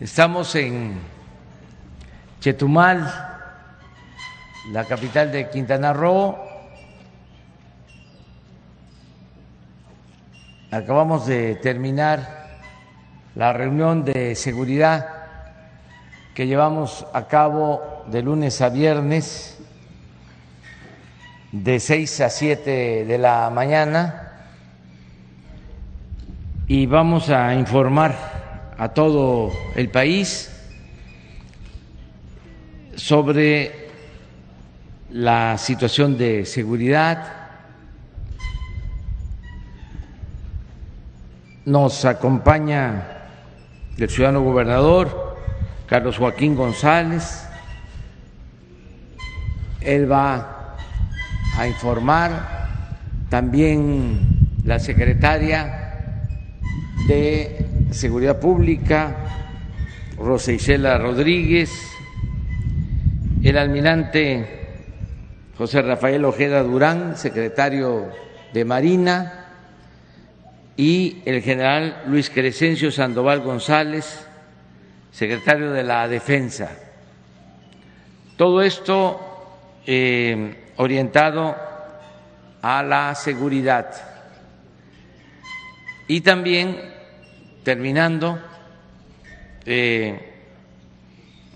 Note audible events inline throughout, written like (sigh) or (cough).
Estamos en Chetumal, la capital de Quintana Roo. Acabamos de terminar la reunión de seguridad que llevamos a cabo de lunes a viernes de 6 a 7 de la mañana y vamos a informar a todo el país sobre la situación de seguridad. Nos acompaña el ciudadano gobernador Carlos Joaquín González. Él va a informar también la secretaria de Seguridad Pública, Rosa Isela Rodríguez, el almirante José Rafael Ojeda Durán, secretario de Marina, y el general Luis Crescencio Sandoval González, secretario de la Defensa. Todo esto eh, orientado a la seguridad y también terminando eh,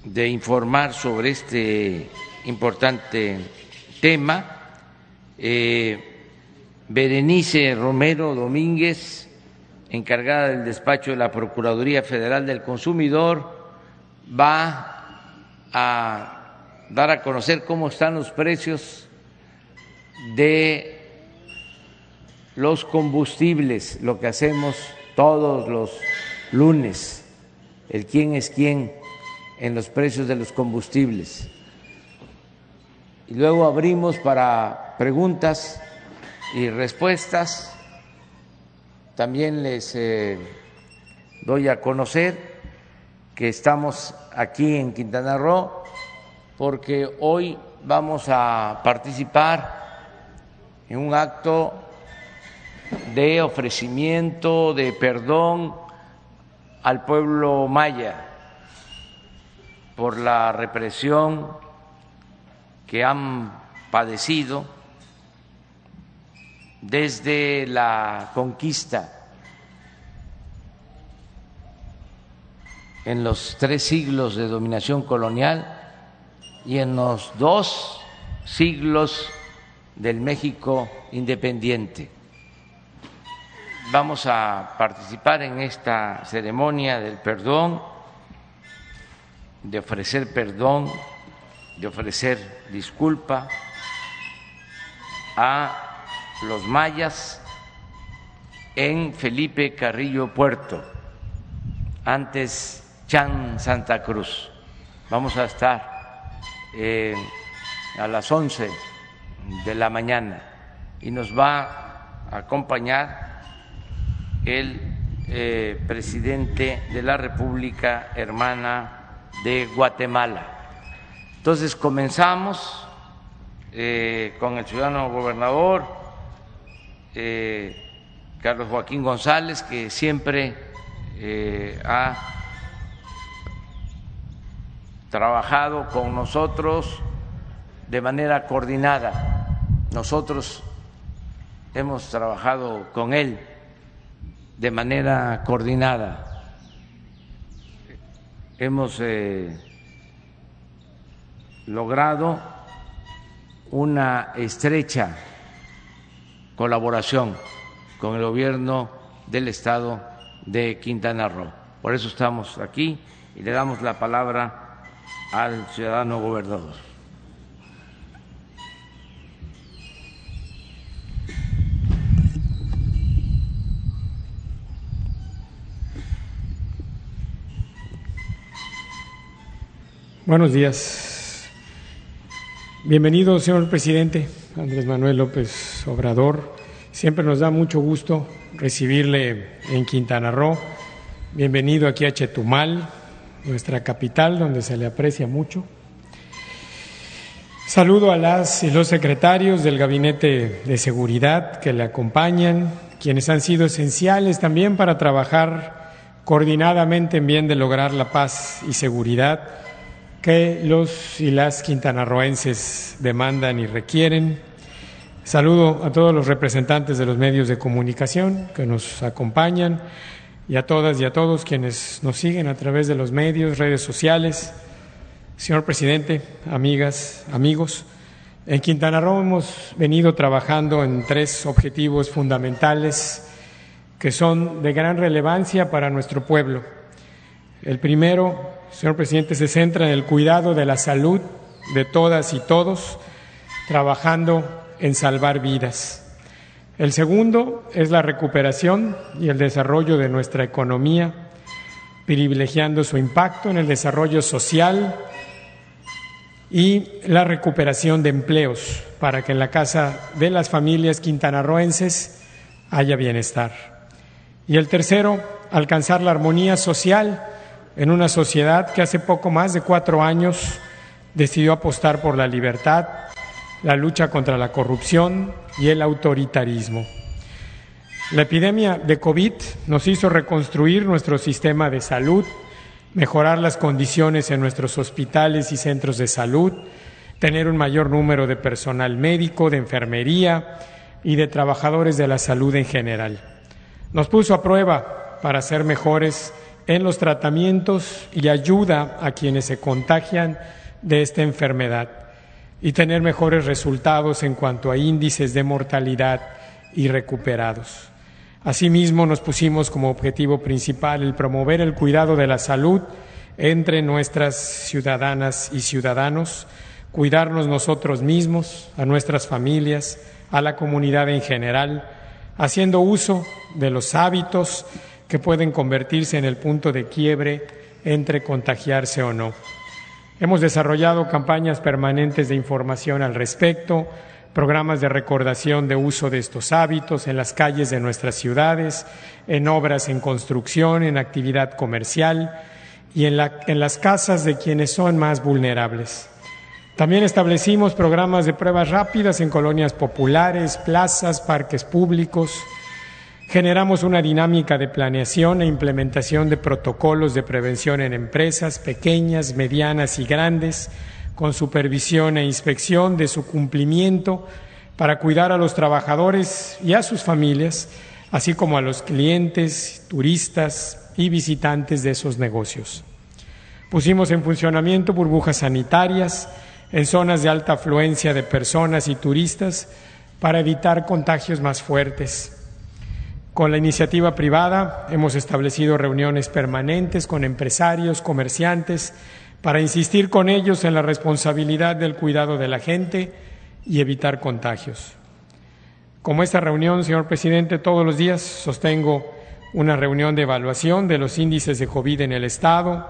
de informar sobre este importante tema, eh, Berenice Romero Domínguez, encargada del despacho de la Procuraduría Federal del Consumidor, va a dar a conocer cómo están los precios de los combustibles, lo que hacemos todos los lunes el quién es quién en los precios de los combustibles. Y luego abrimos para preguntas y respuestas. También les eh, doy a conocer que estamos aquí en Quintana Roo porque hoy vamos a participar en un acto de ofrecimiento de perdón al pueblo maya por la represión que han padecido desde la conquista en los tres siglos de dominación colonial y en los dos siglos del México independiente vamos a participar en esta ceremonia del perdón, de ofrecer perdón, de ofrecer disculpa a los mayas en Felipe Carrillo Puerto, antes Chan Santa Cruz. Vamos a estar eh, a las 11 de la mañana y nos va a acompañar el eh, presidente de la República Hermana de Guatemala. Entonces comenzamos eh, con el ciudadano gobernador eh, Carlos Joaquín González, que siempre ha trabajado con nosotros de manera coordinada. Nosotros hemos trabajado con él de manera coordinada. Hemos eh, logrado una estrecha colaboración con el gobierno del estado de Quintana Roo. Por eso estamos aquí y le damos la palabra al ciudadano gobernador. Buenos días. Bienvenido, señor presidente Andrés Manuel López Obrador. Siempre nos da mucho gusto recibirle en Quintana Roo. Bienvenido aquí a Chetumal, nuestra capital, donde se le aprecia mucho. Saludo a las y los secretarios del Gabinete de Seguridad que le acompañan, quienes han sido esenciales también para trabajar coordinadamente en bien de lograr la paz y seguridad que los y las quintanarroenses demandan y requieren. Saludo a todos los representantes de los medios de comunicación que nos acompañan y a todas y a todos quienes nos siguen a través de los medios, redes sociales. Señor presidente, amigas, amigos, en Quintana Roo hemos venido trabajando en tres objetivos fundamentales que son de gran relevancia para nuestro pueblo. El primero, señor presidente, se centra en el cuidado de la salud de todas y todos, trabajando en salvar vidas. El segundo es la recuperación y el desarrollo de nuestra economía, privilegiando su impacto en el desarrollo social y la recuperación de empleos para que en la casa de las familias quintanarroenses haya bienestar. Y el tercero, alcanzar la armonía social en una sociedad que hace poco más de cuatro años decidió apostar por la libertad, la lucha contra la corrupción y el autoritarismo. La epidemia de COVID nos hizo reconstruir nuestro sistema de salud, mejorar las condiciones en nuestros hospitales y centros de salud, tener un mayor número de personal médico, de enfermería y de trabajadores de la salud en general. Nos puso a prueba para ser mejores en los tratamientos y ayuda a quienes se contagian de esta enfermedad y tener mejores resultados en cuanto a índices de mortalidad y recuperados. Asimismo, nos pusimos como objetivo principal el promover el cuidado de la salud entre nuestras ciudadanas y ciudadanos, cuidarnos nosotros mismos, a nuestras familias, a la comunidad en general, haciendo uso de los hábitos que pueden convertirse en el punto de quiebre entre contagiarse o no. Hemos desarrollado campañas permanentes de información al respecto, programas de recordación de uso de estos hábitos en las calles de nuestras ciudades, en obras en construcción, en actividad comercial y en, en las casas de quienes son más vulnerables. También establecimos programas de pruebas rápidas en colonias populares, plazas, parques públicos. Generamos una dinámica de planeación e implementación de protocolos de prevención en empresas pequeñas, medianas y grandes, con supervisión e inspección de su cumplimiento para cuidar a los trabajadores y a sus familias, así como a los clientes, turistas y visitantes de esos negocios. Pusimos en funcionamiento burbujas sanitarias, en zonas de alta afluencia de personas y turistas para evitar contagios más fuertes. Con la iniciativa privada hemos establecido reuniones permanentes con empresarios, comerciantes, para insistir con ellos en la responsabilidad del cuidado de la gente y evitar contagios. Como esta reunión, señor presidente, todos los días sostengo una reunión de evaluación de los índices de COVID en el Estado,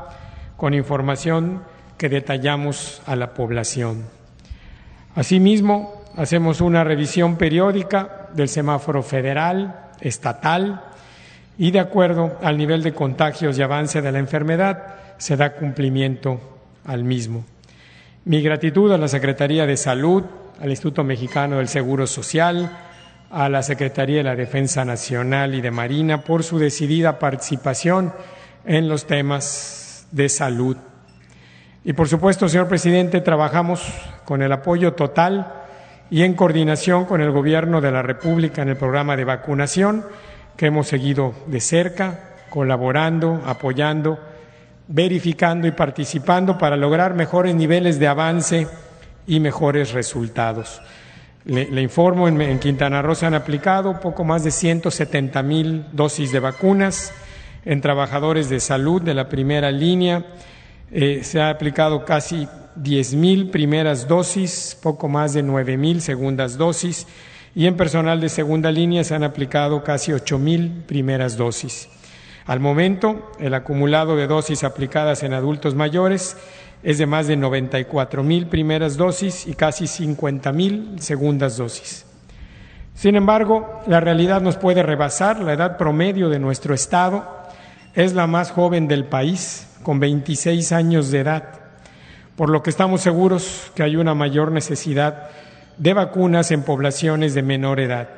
con información que detallamos a la población. Asimismo, hacemos una revisión periódica del semáforo federal, estatal, y de acuerdo al nivel de contagios y avance de la enfermedad, se da cumplimiento al mismo. Mi gratitud a la Secretaría de Salud, al Instituto Mexicano del Seguro Social, a la Secretaría de la Defensa Nacional y de Marina por su decidida participación en los temas de salud y por supuesto, señor presidente, trabajamos con el apoyo total y en coordinación con el Gobierno de la República en el programa de vacunación que hemos seguido de cerca, colaborando, apoyando, verificando y participando para lograr mejores niveles de avance y mejores resultados. Le, informo, en, Quintana Roo se han aplicado poco más de 170 mil dosis de vacunas en trabajadores de salud de la primera línea eh, se ha aplicado casi 10.000 primeras dosis, poco más de 9.000 segundas dosis y en personal de segunda línea se han aplicado casi 8.000 primeras dosis. Al momento, el acumulado de dosis aplicadas en adultos mayores es de más de 94.000 primeras dosis y casi 50.000 segundas dosis. Sin embargo, la realidad nos puede rebasar. La edad promedio de nuestro Estado es la más joven del país, con 26 años de edad, por lo que estamos seguros que hay una mayor necesidad de vacunas en poblaciones de menor edad.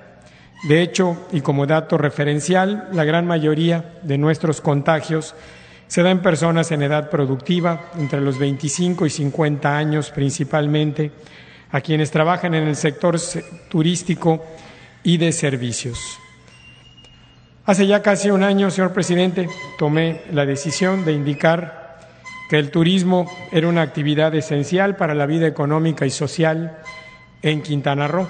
De hecho, y como dato referencial, la gran mayoría de nuestros contagios se da en personas en edad productiva, entre los 25 y 50 años principalmente, a quienes trabajan en el sector turístico y de servicios. Hace ya casi un año, señor presidente, tomé la decisión de indicar que el turismo era una actividad esencial para la vida económica y social en Quintana Roo.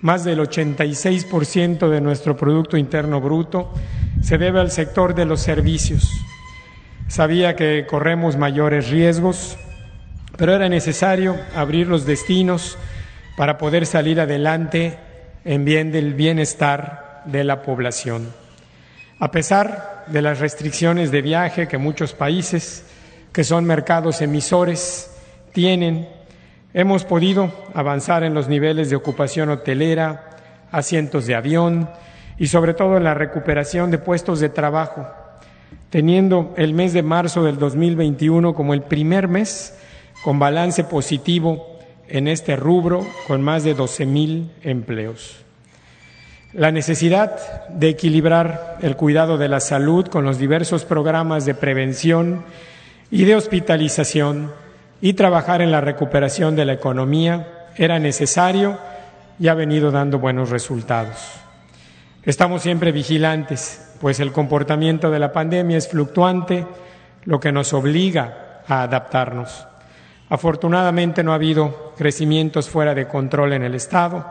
Más del 86% de nuestro Producto Interno Bruto se debe al sector de los servicios. Sabía que corremos mayores riesgos, pero era necesario abrir los destinos para poder salir adelante en bien del bienestar de la población. A pesar de las restricciones de viaje que muchos países, que son mercados emisores, tienen, hemos podido avanzar en los niveles de ocupación hotelera, asientos de avión y sobre todo en la recuperación de puestos de trabajo, teniendo el mes de marzo del 2021 como el primer mes con balance positivo en este rubro con más de 12 mil empleos. La necesidad de equilibrar el cuidado de la salud con los diversos programas de prevención y de hospitalización y trabajar en la recuperación de la economía era necesario y ha venido dando buenos resultados. Estamos siempre vigilantes, pues el comportamiento de la pandemia es fluctuante, lo que nos obliga a adaptarnos. Afortunadamente no ha habido crecimientos fuera de control en el Estado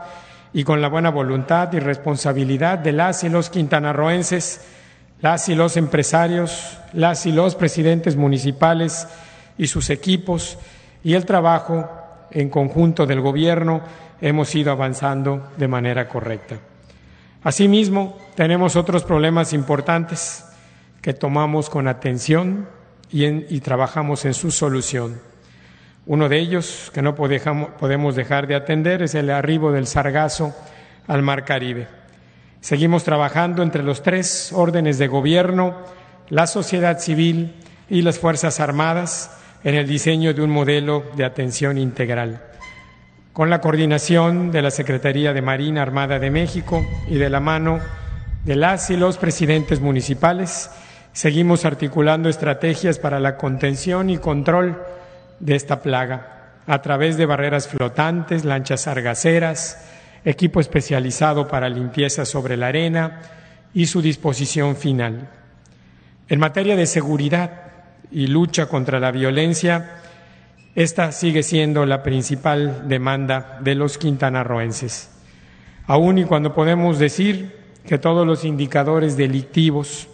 y con la buena voluntad y responsabilidad de las y los quintanarroenses, las y los empresarios, las y los presidentes municipales y sus equipos y el trabajo en conjunto del Gobierno, hemos ido avanzando de manera correcta. Asimismo, tenemos otros problemas importantes que tomamos con atención y, trabajamos en su solución. Uno de ellos que no podemos dejar de atender es el arribo del sargazo al Mar Caribe. Seguimos trabajando entre los tres órdenes de gobierno, la sociedad civil y las Fuerzas Armadas en el diseño de un modelo de atención integral. Con la coordinación de la Secretaría de Marina Armada de México y de la mano de las y los presidentes municipales, seguimos articulando estrategias para la contención y control de esta plaga a través de barreras flotantes, lanchas argaceras, equipo especializado para limpieza sobre la arena y su disposición final. En materia de seguridad y lucha contra la violencia, esta sigue siendo la principal demanda de los quintanarroenses. Aún y cuando podemos decir que todos los indicadores delictivos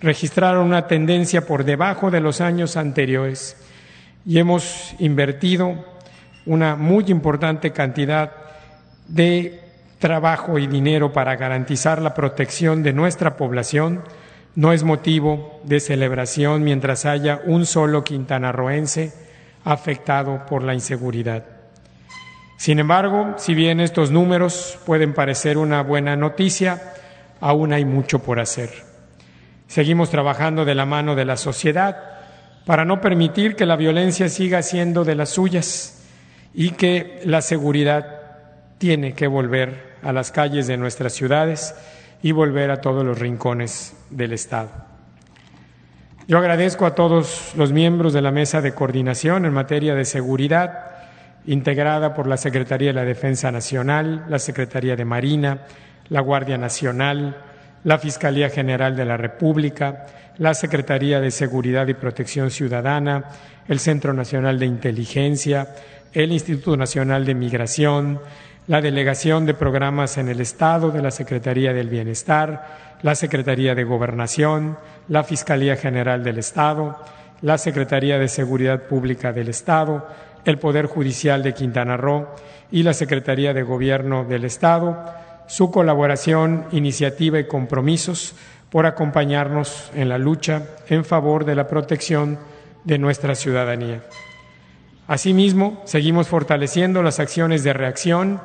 registraron una tendencia por debajo de los años anteriores, y hemos invertido una muy importante cantidad de trabajo y dinero para garantizar la protección de nuestra población, no es motivo de celebración mientras haya un solo quintanarroense afectado por la inseguridad. Sin embargo, si bien estos números pueden parecer una buena noticia, aún hay mucho por hacer. Seguimos trabajando de la mano de la sociedad para no permitir que la violencia siga siendo de las suyas y que la seguridad tiene que volver a las calles de nuestras ciudades y volver a todos los rincones del Estado. Yo agradezco a todos los miembros de la mesa de coordinación en materia de seguridad, integrada por la Secretaría de la Defensa Nacional, la Secretaría de Marina, la Guardia Nacional, la Fiscalía General de la República, la Secretaría de Seguridad y Protección Ciudadana, el Centro Nacional de Inteligencia, el Instituto Nacional de Migración, la Delegación de Programas en el Estado de la Secretaría del Bienestar, la Secretaría de Gobernación, la Fiscalía General del Estado, la Secretaría de Seguridad Pública del Estado, el Poder Judicial de Quintana Roo y la Secretaría de Gobierno del Estado, su colaboración, iniciativa y compromisos por acompañarnos en la lucha en favor de la protección de nuestra ciudadanía. Asimismo, seguimos fortaleciendo las acciones de reacción,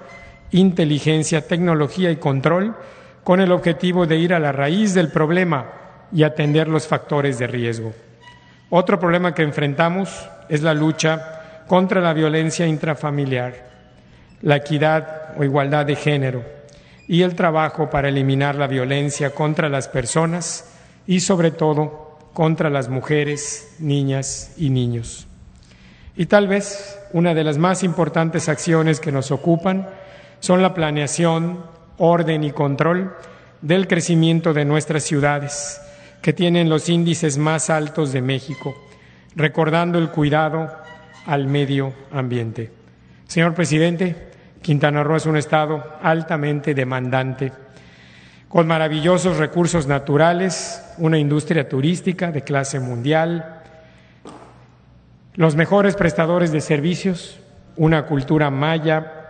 inteligencia, tecnología y control con el objetivo de ir a la raíz del problema y atender los factores de riesgo. Otro problema que enfrentamos es la lucha contra la violencia intrafamiliar, la equidad o igualdad de género y el trabajo para eliminar la violencia contra las personas y sobre todo contra las mujeres, niñas y niños. Y tal vez una de las más importantes acciones que nos ocupan son la planeación, orden y control del crecimiento de nuestras ciudades, que tienen los índices más altos de México, recordando el cuidado al medio ambiente. Señor presidente, Quintana Roo es un estado altamente demandante, con maravillosos recursos naturales, una industria turística de clase mundial, los mejores prestadores de servicios, una cultura maya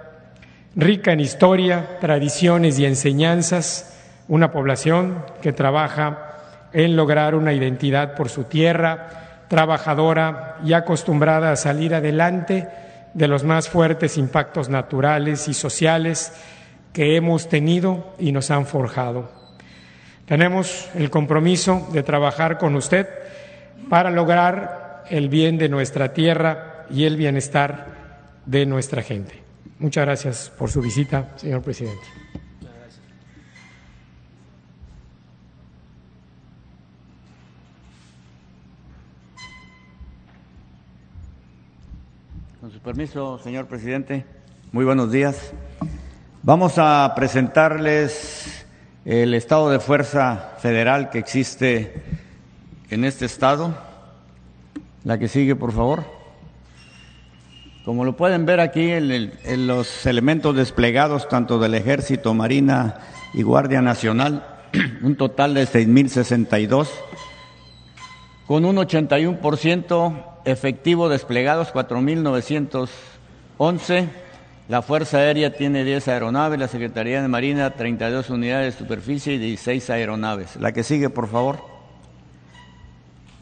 rica en historia, tradiciones y enseñanzas, una población que trabaja en lograr una identidad por su tierra, trabajadora y acostumbrada a salir adelante de los más fuertes impactos naturales y sociales que hemos tenido y nos han forjado. Tenemos el compromiso de trabajar con usted para lograr el bien de nuestra tierra y el bienestar de nuestra gente. Muchas gracias por su visita, señor presidente. Con su permiso, señor presidente, muy buenos días. Vamos a presentarles el estado de fuerza federal que existe en este estado. La que sigue, por favor. Como lo pueden ver aquí en, los elementos desplegados tanto del Ejército, Marina y Guardia Nacional, (clears throat) un total de 6.062, con un 81% efectivo desplegados 4.911. La Fuerza Aérea tiene 10 aeronaves, la Secretaría de Marina 32 unidades de superficie y 16 aeronaves. La que sigue, por favor.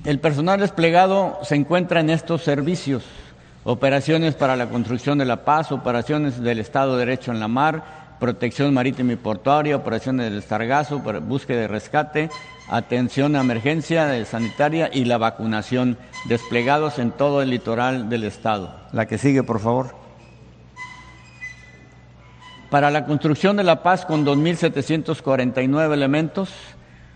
El personal desplegado se encuentra en estos servicios. Operaciones para la construcción de la paz, operaciones del Estado de Derecho en la mar, protección marítima y portuaria, operaciones del Sargazo, búsqueda de rescate, atención a emergencia sanitaria y la vacunación desplegados en todo el litoral del estado. La que sigue, por favor. Para la construcción de la paz con 2.749 elementos,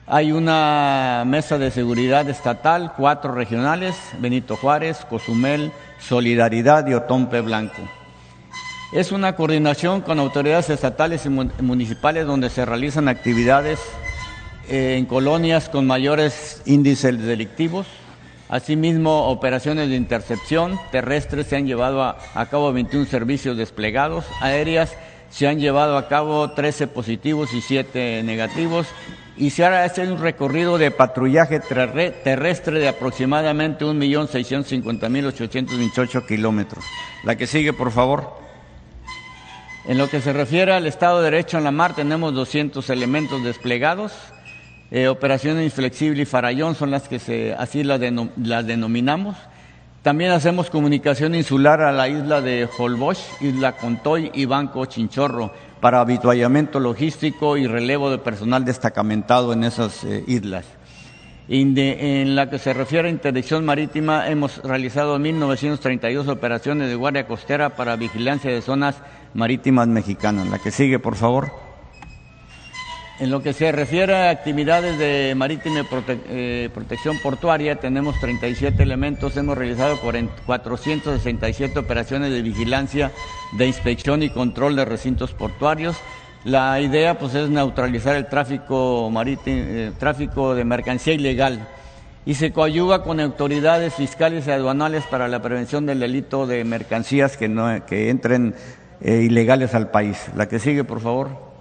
hay una mesa de seguridad estatal, cuatro regionales, Benito Juárez, Cozumel, Solidaridad y Otompe Blanco. Es una coordinación con autoridades estatales y municipales donde se realizan actividades eh, en colonias con mayores índices delictivos. Asimismo, operaciones de intercepción terrestres se han llevado a, cabo 21 servicios desplegados, aéreas se han llevado a cabo 13 positivos y 7 negativos y se hará un recorrido de patrullaje terrestre de aproximadamente 1.650.828 kilómetros. La que sigue, por favor. En lo que se refiere al Estado de Derecho en la mar, tenemos 200 elementos desplegados. Eh, operaciones Inflexible y Farallón son las que se, así las, denominamos. También hacemos comunicación insular a la isla de Holbox, Isla Contoy y Banco Chinchorro para habituallamiento logístico y relevo de personal destacamentado en esas eh, islas. en la que se refiere a interdicción marítima, hemos realizado 1.932 operaciones de guardia costera para vigilancia de zonas marítimas mexicanas. La que sigue, por favor. En lo que se refiere a actividades de marítima eh, protección portuaria, tenemos 37 elementos, hemos realizado 467 operaciones de vigilancia, de inspección y control de recintos portuarios. La idea pues, es neutralizar el tráfico, marítimo, eh, tráfico de mercancía ilegal y se coayuva con autoridades fiscales y aduanales para la prevención del delito de mercancías que, no, que entren eh, ilegales al país. La que sigue, por favor.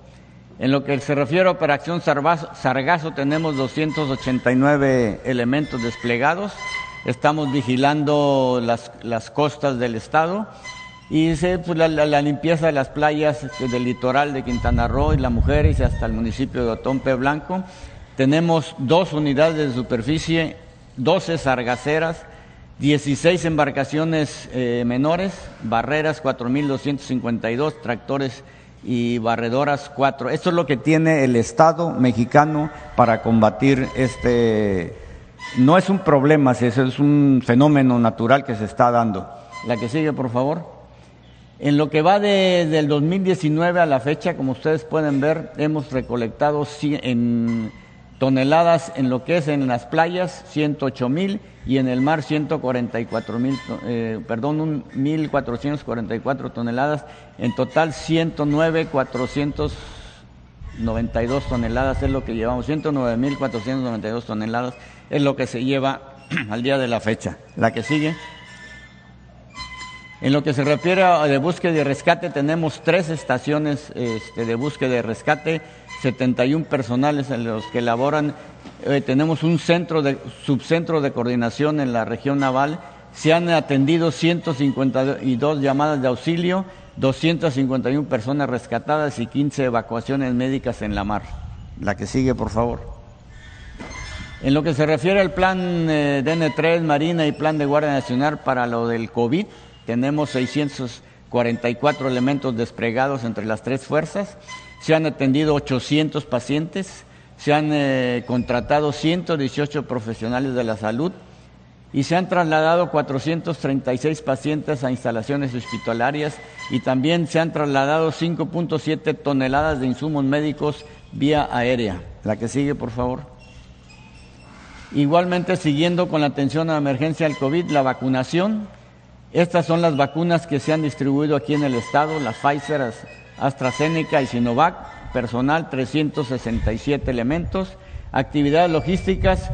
En lo que se refiere a Operación Sargazo, tenemos 289 elementos desplegados. Estamos vigilando las, las costas del Estado y se, pues, la, la, limpieza de las playas del litoral de Quintana Roo y la Mujeres hasta el municipio de Otompe Blanco. Tenemos dos unidades de superficie, 12 sargaceras, 16 embarcaciones eh, menores, barreras 4.252, tractores y barredoras 4. Esto es lo que tiene el Estado mexicano para combatir este... No es un problema, es un fenómeno natural que se está dando. La que sigue, por favor. En lo que va desde el 2019 a la fecha, como ustedes pueden ver, hemos recolectado en toneladas en lo que es en las playas, 108 mil, y en el mar 144 mil, eh, perdón, 1.444 toneladas, en total 109, 492 toneladas es lo que llevamos, 109.492 toneladas es lo que se lleva (clears throat) al día de la fecha. La que sigue. En lo que se refiere a de búsqueda y rescate, tenemos tres estaciones este, de búsqueda y rescate, 71 personales en los que elaboran, eh, tenemos un centro de, subcentro de coordinación en la región naval, se han atendido 152 llamadas de auxilio, 251 personas rescatadas y 15 evacuaciones médicas en la mar. La que sigue, por favor. En lo que se refiere al plan eh, DN3, Marina y plan de Guardia Nacional para lo del COVID, tenemos 644 elementos desplegados entre las tres fuerzas. Se han atendido 800 pacientes, se han eh, contratado 118 profesionales de la salud y se han trasladado 436 pacientes a instalaciones hospitalarias y también se han trasladado 5.7 toneladas de insumos médicos vía aérea. La que sigue, por favor. Igualmente, siguiendo con la atención a la emergencia del COVID, la vacunación estas son las vacunas que se han distribuido aquí en el estado, las Pfizer, AstraZeneca y Sinovac, personal 367 elementos, actividades logísticas,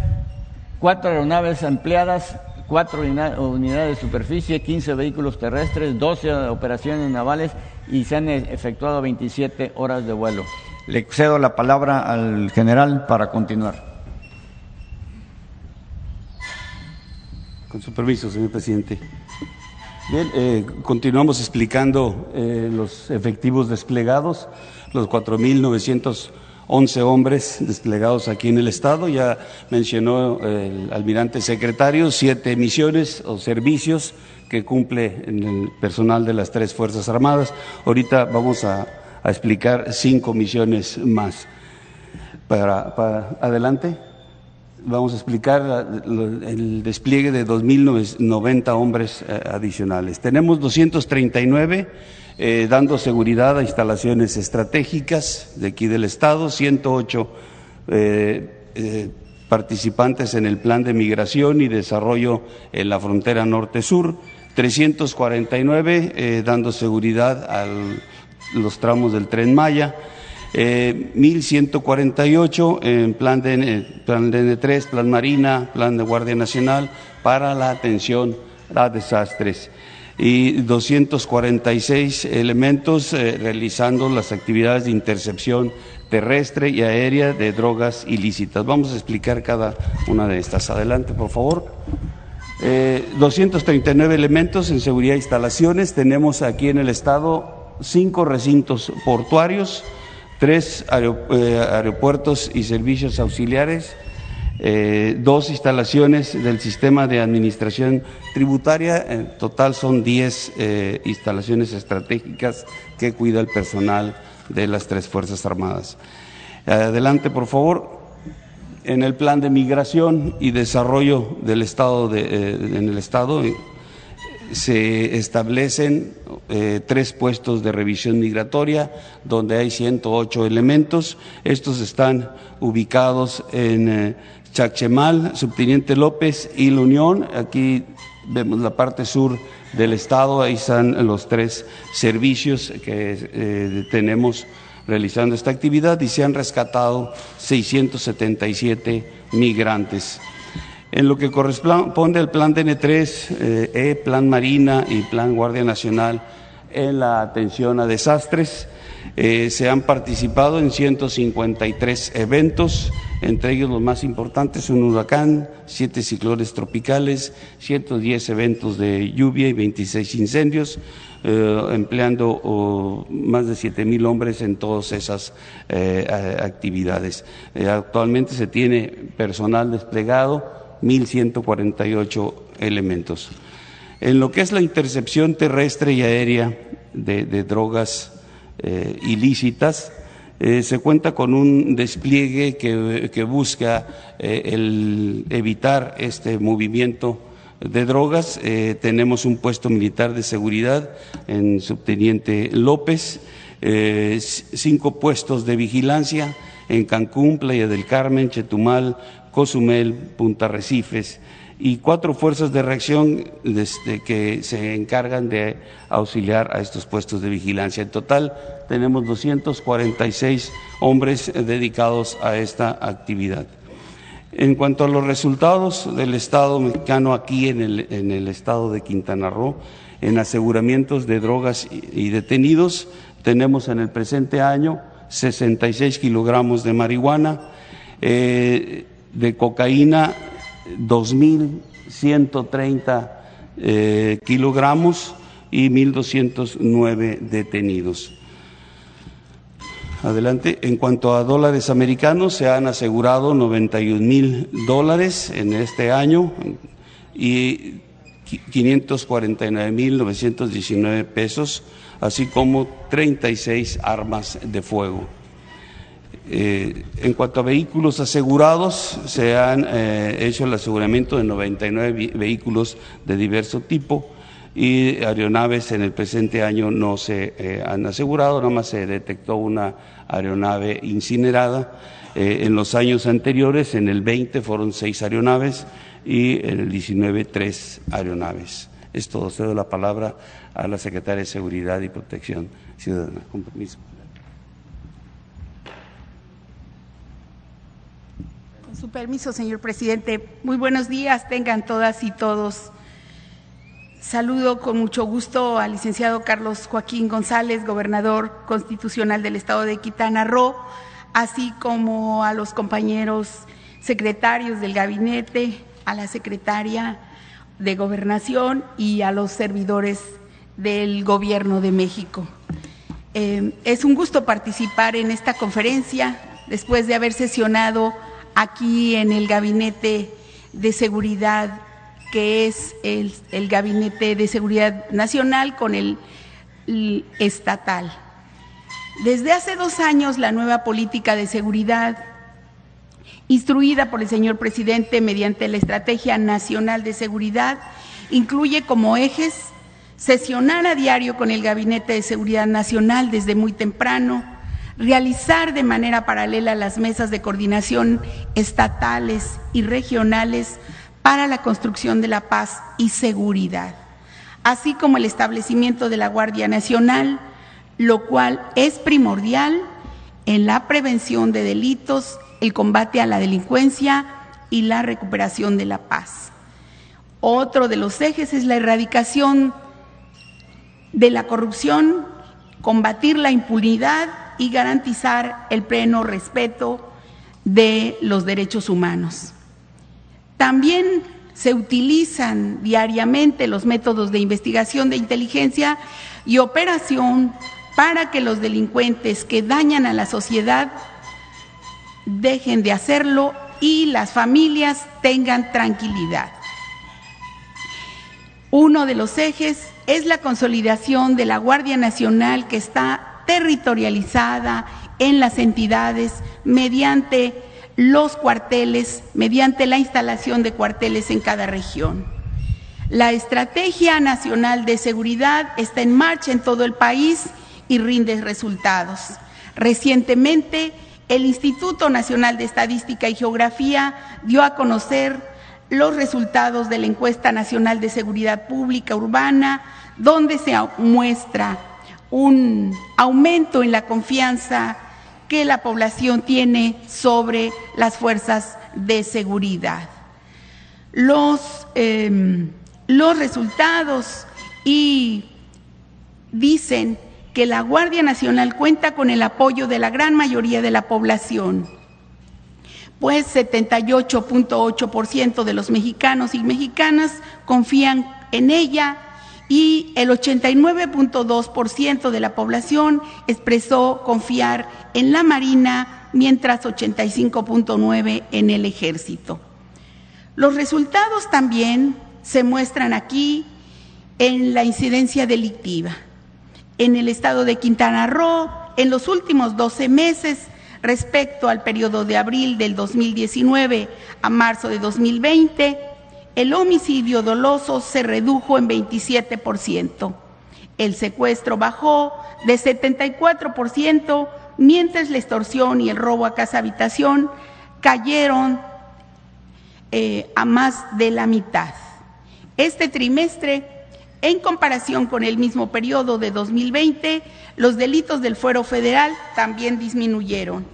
cuatro aeronaves empleadas, cuatro unidades de superficie, 15 vehículos terrestres, 12 operaciones navales y se han efectuado 27 horas de vuelo. Le cedo la palabra al general para continuar. Con su permiso, señor presidente. Bien, eh, continuamos explicando eh, los efectivos desplegados, los 4.911 hombres desplegados aquí en el Estado. Ya mencionó el almirante secretario siete misiones o servicios que cumple en el personal de las tres Fuerzas Armadas. Ahorita vamos a, explicar cinco misiones más. Para, para adelante vamos a explicar el despliegue de 2.090 hombres eh, adicionales. Tenemos 239 eh, dando seguridad a instalaciones estratégicas de aquí del Estado, 108 eh, participantes en el plan de migración y desarrollo en la frontera norte-sur, 349 dando seguridad a los tramos del tren Maya, eh, 1148 en plan, de, plan DN3, plan Marina, plan de Guardia Nacional para la atención a desastres y 246 elementos eh, realizando las actividades de intercepción terrestre y aérea de drogas ilícitas. Vamos a explicar cada una de estas. Adelante, por favor. Eh, 239 elementos en seguridad de instalaciones. Tenemos aquí en el Estado cinco recintos portuarios tres eh, aeropuertos y servicios auxiliares, eh, dos instalaciones del sistema de administración tributaria, en total son diez eh, instalaciones estratégicas que cuida el personal de las tres Fuerzas Armadas. Adelante, por favor. En el plan de migración y desarrollo del Estado, en el Estado, se establecen eh, tres puestos de revisión migratoria donde hay 108 elementos. Estos están ubicados en eh, Chacchemal, Subteniente López y La Unión. Aquí vemos la parte sur del estado, ahí están los tres servicios que eh, tenemos realizando esta actividad y se han rescatado 677 migrantes. En lo que corresponde al plan DN3, eh, E, Plan Marina y Plan Guardia Nacional en la atención a desastres, eh, se han participado en 153 eventos, entre ellos los más importantes, un huracán, siete ciclones tropicales, 110 eventos de lluvia y 26 incendios, eh, empleando más de 7 mil hombres en todas esas actividades. actualmente se tiene personal desplegado 1.148 elementos. En lo que es la intercepción terrestre y aérea de, drogas eh, ilícitas, eh, se cuenta con un despliegue que, busca eh, evitar este movimiento de drogas. Tenemos un puesto militar de seguridad en Subteniente López, cinco puestos de vigilancia en Cancún, Playa del Carmen, Chetumal, Cozumel, Punta Recifes y cuatro fuerzas de reacción desde que se encargan de auxiliar a estos puestos de vigilancia. En total tenemos 246 hombres dedicados a esta actividad. En cuanto a los resultados del Estado mexicano aquí en el, en el estado de Quintana Roo, en aseguramientos de drogas y detenidos, tenemos en el presente año 66 kilogramos de marihuana, eh, de cocaína 2.130 eh, kilogramos y 1.209 detenidos. Adelante. En cuanto a dólares americanos, se han asegurado 91 mil dólares en este año y 549 mil 919 pesos, así como 36 armas de fuego. Eh, en cuanto a vehículos asegurados, se han eh, hecho el aseguramiento de 99 vehículos de diverso tipo y aeronaves en el presente año no se eh, han asegurado, nada más se detectó una aeronave incinerada. En los años anteriores, en el 20 fueron seis aeronaves y en el 19 tres aeronaves. Es todo. Cedo la palabra a la Secretaria de Seguridad y Protección Ciudadana. Con permiso. Su permiso, señor presidente. Muy buenos días, tengan todas y todos. Saludo con mucho gusto al licenciado Carlos Joaquín González, gobernador constitucional del estado de Quintana Roo, así como a los compañeros secretarios del gabinete, a la secretaria de gobernación y a los servidores del gobierno de México. Eh, es un gusto participar en esta conferencia después de haber sesionado aquí en el gabinete de seguridad que es el, Gabinete de Seguridad Nacional con el, estatal. Desde hace dos años, la nueva política de seguridad, instruida por el señor presidente mediante la Estrategia Nacional de Seguridad, incluye como ejes sesionar a diario con el Gabinete de Seguridad Nacional desde muy temprano, realizar de manera paralela las mesas de coordinación estatales y regionales para la construcción de la paz y seguridad, así como el establecimiento de la Guardia Nacional, lo cual es primordial en la prevención de delitos, el combate a la delincuencia y la recuperación de la paz. Otro de los ejes es la erradicación de la corrupción, combatir la impunidad y garantizar el pleno respeto de los derechos humanos. También se utilizan diariamente los métodos de investigación de inteligencia y operación para que los delincuentes que dañan a la sociedad dejen de hacerlo y las familias tengan tranquilidad. Uno de los ejes es la consolidación de la Guardia Nacional que está territorializada en las entidades mediante los cuarteles mediante la instalación de cuarteles en cada región. La Estrategia Nacional de Seguridad está en marcha en todo el país y rinde resultados. Recientemente, el Instituto Nacional de Estadística y Geografía dio a conocer los resultados de la encuesta nacional de seguridad pública urbana, donde se muestra un aumento en la confianza que la población tiene sobre las fuerzas de seguridad. Los, em, los resultados y dicen que la Guardia Nacional cuenta con el apoyo de la gran mayoría de la población, pues 78.8% de los mexicanos y mexicanas confían en ella y el 89.2% de la población expresó confiar en la Marina, mientras 85.9% en el Ejército. Los resultados también se muestran aquí en la incidencia delictiva. En el estado de Quintana Roo, en los últimos 12 meses, respecto al periodo de abril del 2019 a marzo de 2020, el homicidio doloso se redujo en 27%. El secuestro bajó de 74%, mientras la extorsión y el robo a casa habitación cayeron eh, a más de la mitad. Este trimestre, en comparación con el mismo periodo de 2020, los delitos del fuero federal también disminuyeron.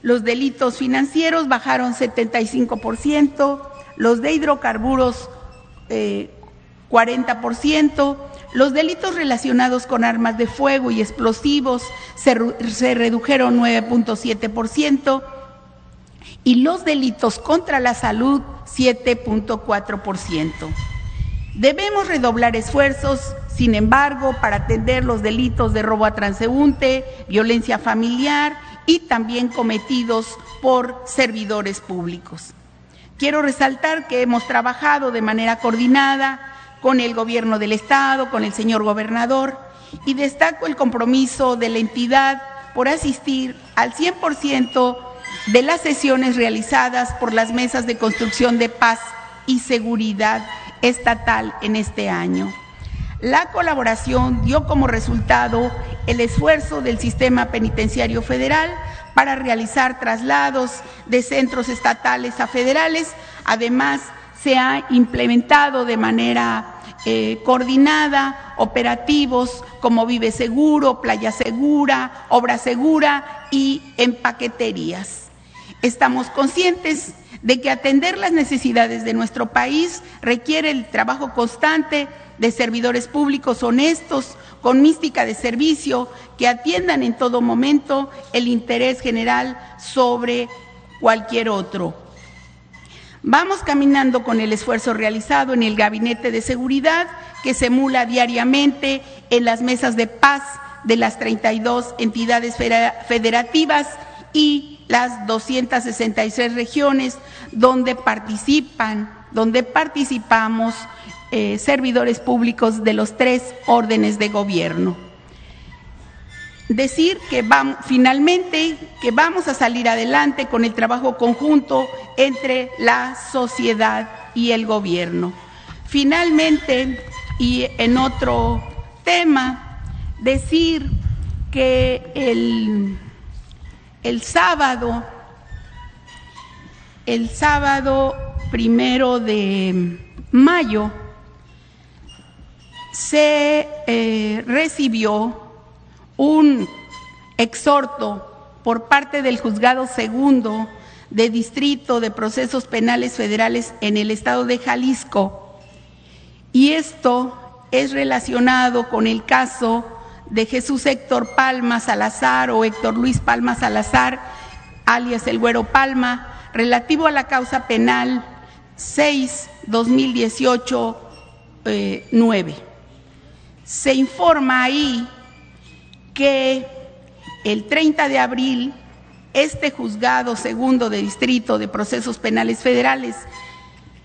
Los delitos financieros bajaron 75%, los de hidrocarburos 40%, eh, los delitos relacionados con armas de fuego y explosivos se, se redujeron 9.7% y los delitos contra la salud 7.4%. Debemos redoblar esfuerzos, sin embargo, para atender los delitos de robo a transeúnte, violencia familiar y también cometidos por servidores públicos. Quiero resaltar que hemos trabajado de manera coordinada con el gobierno del Estado, con el señor gobernador, y destaco el compromiso de la entidad por asistir al 100% de las sesiones realizadas por las mesas de construcción de paz y seguridad estatal en este año. La colaboración dio como resultado el esfuerzo del sistema penitenciario federal para realizar traslados de centros estatales a federales. Además, se ha implementado de manera eh, coordinada operativos como Vive Seguro, Playa Segura, Obra Segura y empaqueterías. Estamos conscientes de que atender las necesidades de nuestro país requiere el trabajo constante de servidores públicos honestos, con mística de servicio, que atiendan en todo momento el interés general sobre cualquier otro. Vamos caminando con el esfuerzo realizado en el Gabinete de Seguridad que se emula diariamente en las mesas de paz de las 32 entidades federativas y las 266 regiones donde participan, donde participamos eh, servidores públicos de los tres órdenes de gobierno. Decir que vamos, finalmente que vamos a salir adelante con el trabajo conjunto entre la sociedad y el gobierno. Finalmente, y en otro tema, decir que el, el sábado, el sábado primero de mayo, se eh, recibió un exhorto por parte del juzgado segundo de distrito de procesos penales federales en el estado de Jalisco y esto es relacionado con el caso de Jesús Héctor Palma Salazar o Héctor Luis Palma Salazar, alias el Güero Palma, relativo a la causa penal 6-2018-9. Se informa ahí que el 30 de abril este juzgado segundo de distrito de procesos penales federales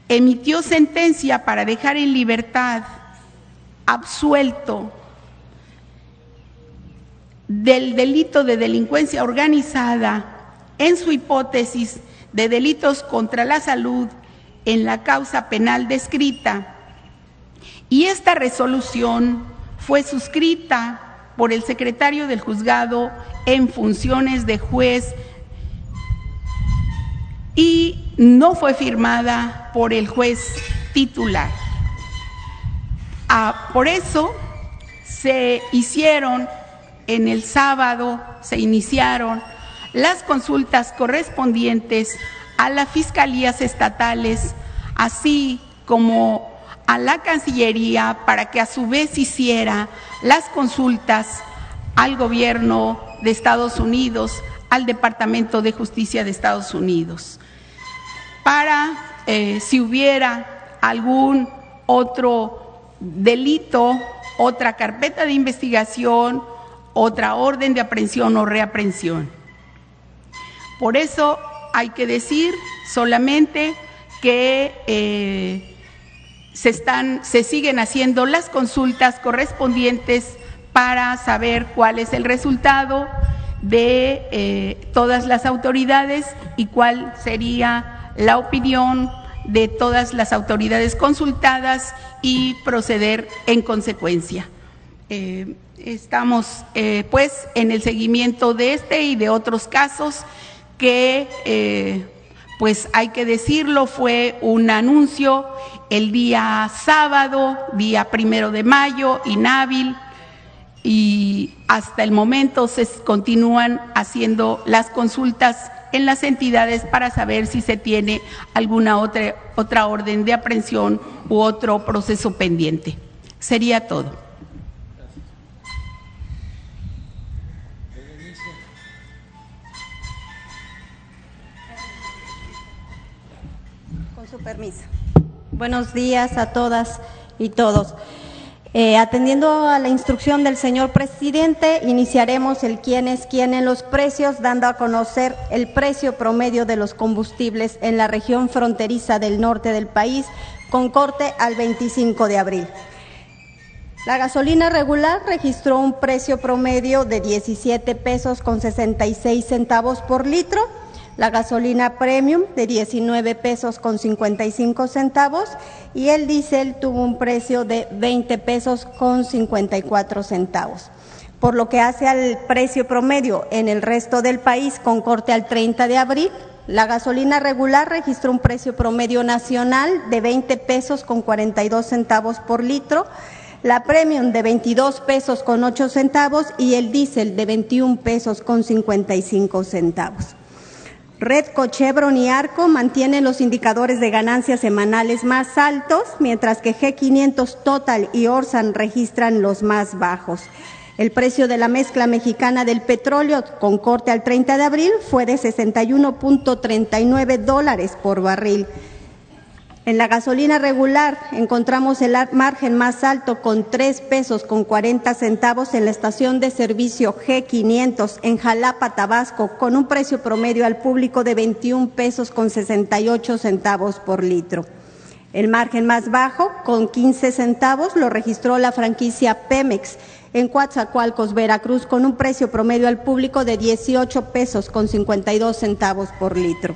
emitió sentencia para dejar en libertad absuelto del delito de delincuencia organizada en su hipótesis de delitos contra la salud en la causa penal descrita. Y esta resolución fue suscrita por el secretario del juzgado en funciones de juez y no fue firmada por el juez titular. Ah, por eso se hicieron en el sábado, se iniciaron las consultas correspondientes a las fiscalías estatales, así como a la Cancillería para que a su vez hiciera las consultas al gobierno de Estados Unidos, al Departamento de Justicia de Estados Unidos, para eh, si hubiera algún otro delito, otra carpeta de investigación, otra orden de aprehensión o reaprehensión. Por eso hay que decir solamente que eh, se, están, se siguen haciendo las consultas correspondientes para saber cuál es el resultado de eh, todas las autoridades y cuál sería la opinión de todas las autoridades consultadas y proceder en consecuencia. Eh, estamos eh, pues en el seguimiento de este y de otros casos que pues hay que decirlo, fue un anuncio el día sábado, día primero de mayo, inhábil, y hasta el momento se continúan haciendo las consultas en las entidades para saber si se tiene alguna otra, otra orden de aprehensión u otro proceso pendiente. Sería todo. Permiso. Buenos días a todas y todos. Eh, atendiendo a la instrucción del señor presidente, iniciaremos el quién es quién en los precios, dando a conocer el precio promedio de los combustibles en la región fronteriza del norte del país, con corte al 25 de abril. La gasolina regular registró un precio promedio de 17 pesos con 66 centavos por litro la gasolina premium de 19 pesos con 55 centavos y el diésel tuvo un precio de 20 pesos con 54 centavos. Por lo que hace al precio promedio en el resto del país con corte al 30 de abril, la gasolina regular registró un precio promedio nacional de 20 pesos con 42 centavos por litro, la premium de 22 pesos con 8 centavos y el diésel de 21 pesos con 55 centavos. Redco, Chevron y Arco mantienen los indicadores de ganancias semanales más altos, mientras que G500 Total y Orsan registran los más bajos. El precio de la mezcla mexicana del petróleo con corte al 30 de abril fue de 61.39 dólares por barril. En la gasolina regular encontramos el margen más alto con 3 pesos con 40 centavos en la estación de servicio G500 en Jalapa, Tabasco, con un precio promedio al público de 21 pesos con 68 centavos por litro. El margen más bajo, con 15 centavos, lo registró la franquicia Pemex en Coatzacoalcos, Veracruz, con un precio promedio al público de 18 pesos con 52 centavos por litro.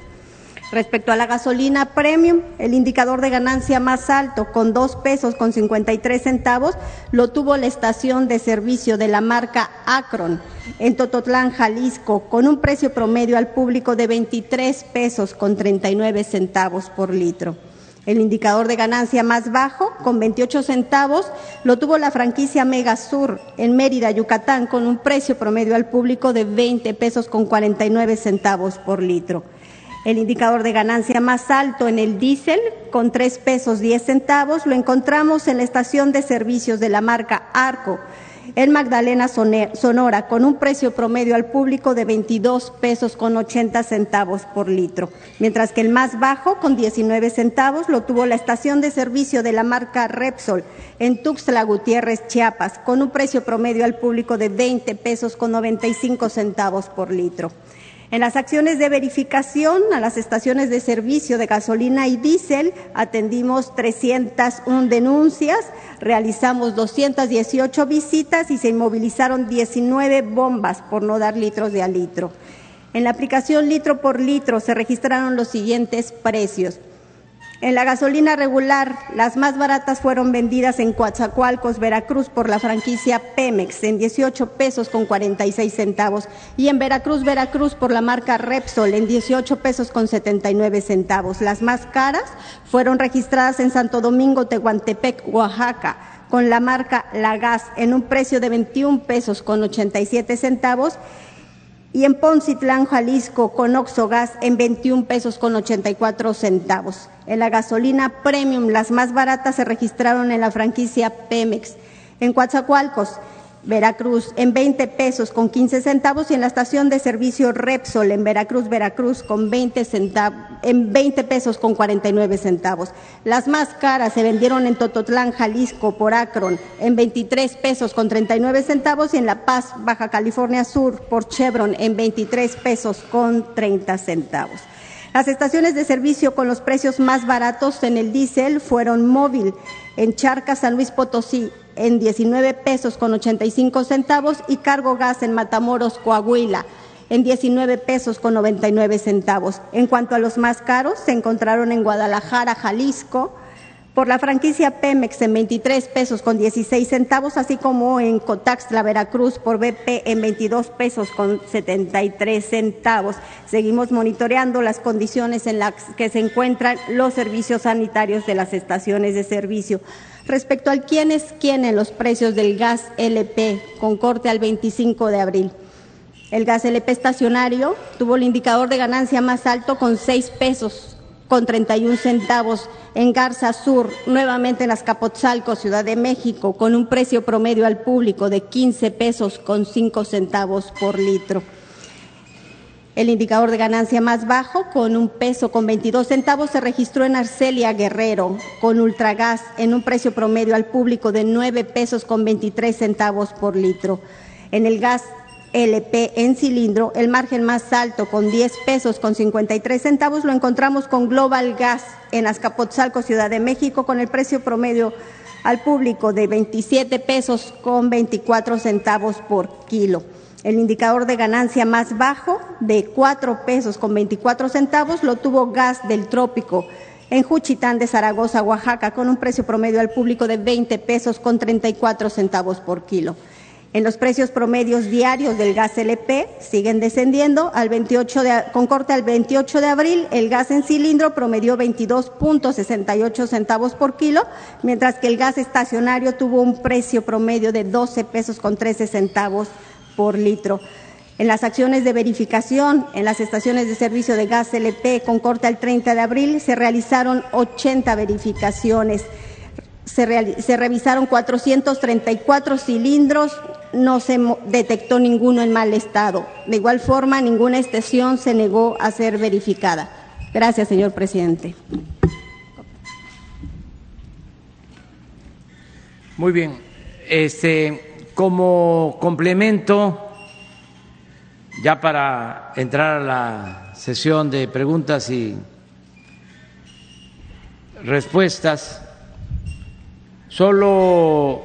Respecto a la gasolina premium, el indicador de ganancia más alto, con dos pesos con 53 centavos, lo tuvo la estación de servicio de la marca Acron en Tototlán, Jalisco, con un precio promedio al público de 23 pesos con 39 centavos por litro. El indicador de ganancia más bajo, con 28 centavos, lo tuvo la franquicia Megasur en Mérida, Yucatán, con un precio promedio al público de 20 pesos con 49 centavos por litro. El indicador de ganancia más alto en el diésel, con tres pesos diez centavos, lo encontramos en la estación de servicios de la marca Arco, en Magdalena Sonora, con un precio promedio al público de 22 pesos con 80 centavos por litro, mientras que el más bajo, con 19 centavos, lo tuvo la estación de servicio de la marca Repsol en Tuxtla Gutiérrez, Chiapas, con un precio promedio al público de 20 pesos con 95 centavos por litro. En las acciones de verificación a las estaciones de servicio de gasolina y diésel atendimos 301 denuncias, realizamos 218 visitas y se inmovilizaron 19 bombas por no dar litros de a litro. En la aplicación litro por litro se registraron los siguientes precios. En la gasolina regular, las más baratas fueron vendidas en Coatzacoalcos, Veracruz, por la franquicia Pemex en 18 pesos con 46 centavos y en Veracruz, Veracruz, por la marca Repsol en 18 pesos con 79 centavos. Las más caras fueron registradas en Santo Domingo, Tehuantepec, Oaxaca, con la marca Lagas en un precio de 21 pesos con 87 centavos y en Poncitlán, Jalisco, con Oxogas en 21 pesos con 84 centavos. En la gasolina premium, las más baratas se registraron en la franquicia Pemex. En Coatzacoalcos, Veracruz, en 20 pesos con 15 centavos y en la estación de servicio Repsol en Veracruz, Veracruz, con 20 centavos, en 20 pesos con 49 centavos. Las más caras se vendieron en Tototlán, Jalisco, por Akron, en 23 pesos con 39 centavos y en La Paz, Baja California Sur, por Chevron, en 23 pesos con 30 centavos. Las estaciones de servicio con los precios más baratos en el diésel fueron Móvil, en Charca, San Luis Potosí, en 19 pesos con 85 centavos y Cargo Gas en Matamoros, Coahuila, en 19 pesos con 99 centavos. En cuanto a los más caros, se encontraron en Guadalajara, Jalisco, por la franquicia Pemex en 23 pesos con 16 centavos, así como en Cotax La Veracruz por BP en 22 pesos con 73 centavos. Seguimos monitoreando las condiciones en las que se encuentran los servicios sanitarios de las estaciones de servicio. Respecto al quién es quién en los precios del gas LP con corte al 25 de abril. El gas LP estacionario tuvo el indicador de ganancia más alto con 6 pesos con 31 centavos en Garza Sur, nuevamente en Azcapotzalco, Ciudad de México, con un precio promedio al público de 15 pesos con 5 centavos por litro. El indicador de ganancia más bajo, con un peso con 22 centavos, se registró en Arcelia Guerrero, con Ultragas, en un precio promedio al público de 9 pesos con 23 centavos por litro. En el gas LP en cilindro, el margen más alto con 10 pesos con 53 centavos lo encontramos con Global Gas en Azcapotzalco, Ciudad de México, con el precio promedio al público de 27 pesos con 24 centavos por kilo. El indicador de ganancia más bajo de 4 pesos con 24 centavos lo tuvo Gas del Trópico en Juchitán de Zaragoza, Oaxaca, con un precio promedio al público de 20 pesos con 34 centavos por kilo. En los precios promedios diarios del gas LP siguen descendiendo. Al 28 de, con corte al 28 de abril, el gas en cilindro promedió 22.68 centavos por kilo, mientras que el gas estacionario tuvo un precio promedio de 12 pesos con 13 centavos por litro. En las acciones de verificación en las estaciones de servicio de gas LP con corte al 30 de abril se realizaron 80 verificaciones. Se, se, revisaron 434 cilindros, no se detectó ninguno en mal estado. De igual forma, ninguna estación se negó a ser verificada. Gracias, señor presidente. Muy bien. Este, como complemento, ya para entrar a la sesión de preguntas y respuestas, solo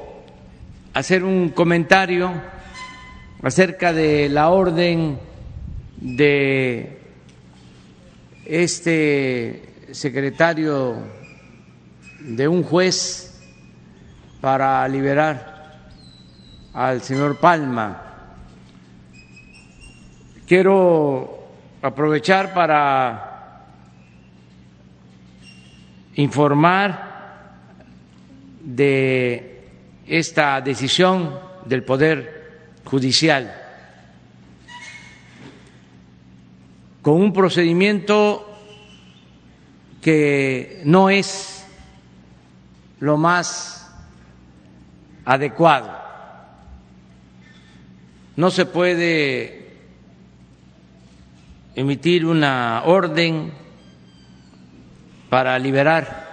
hacer un comentario acerca de la orden de este secretario de un juez para liberar al señor Palma. Quiero aprovechar para informar de esta decisión del Poder Judicial con un procedimiento que no es lo más adecuado. No se puede emitir una orden para liberar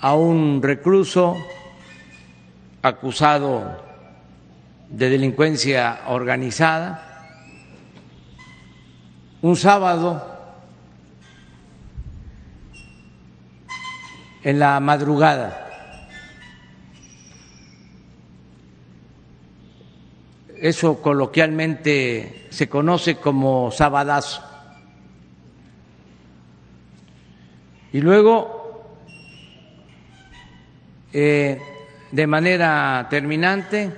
a un recluso acusado de delincuencia organizada un sábado en la madrugada. Eso coloquialmente se conoce como sabadazo. Y luego eh, de manera terminante,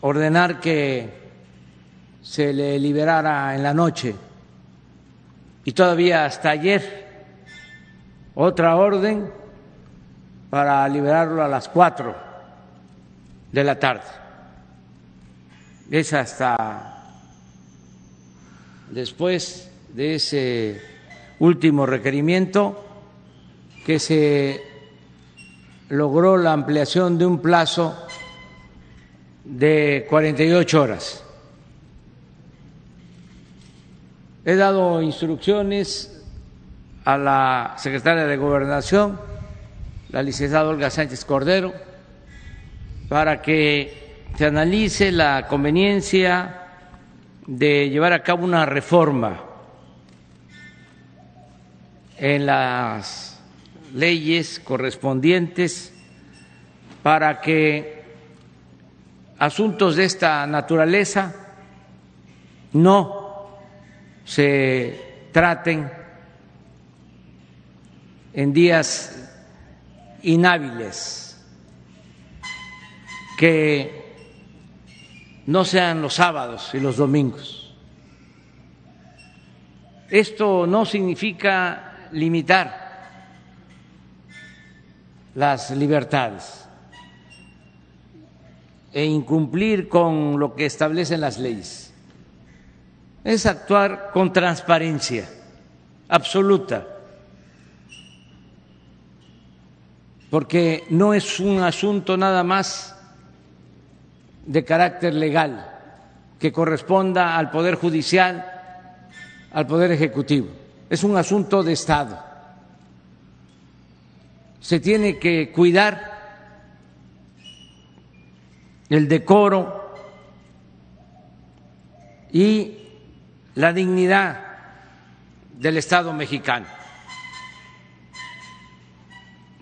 ordenar que se le liberara en la noche y todavía hasta ayer otra orden para liberarlo a las cuatro de la tarde. Es hasta después de ese último requerimiento que se logró la ampliación de un plazo de 48 horas. He dado instrucciones a la secretaria de Gobernación, la licenciada Olga Sánchez Cordero, para que se analice la conveniencia de llevar a cabo una reforma en las leyes correspondientes para que asuntos de esta naturaleza no se traten en días inhábiles, que no sean los sábados y los domingos. Esto no significa limitar las libertades e incumplir con lo que establecen las leyes. Es actuar con transparencia absoluta porque no es un asunto nada más de carácter legal que corresponda al Poder Judicial, al Poder Ejecutivo. Es un asunto de Estado. Se tiene que cuidar el decoro y la dignidad del Estado mexicano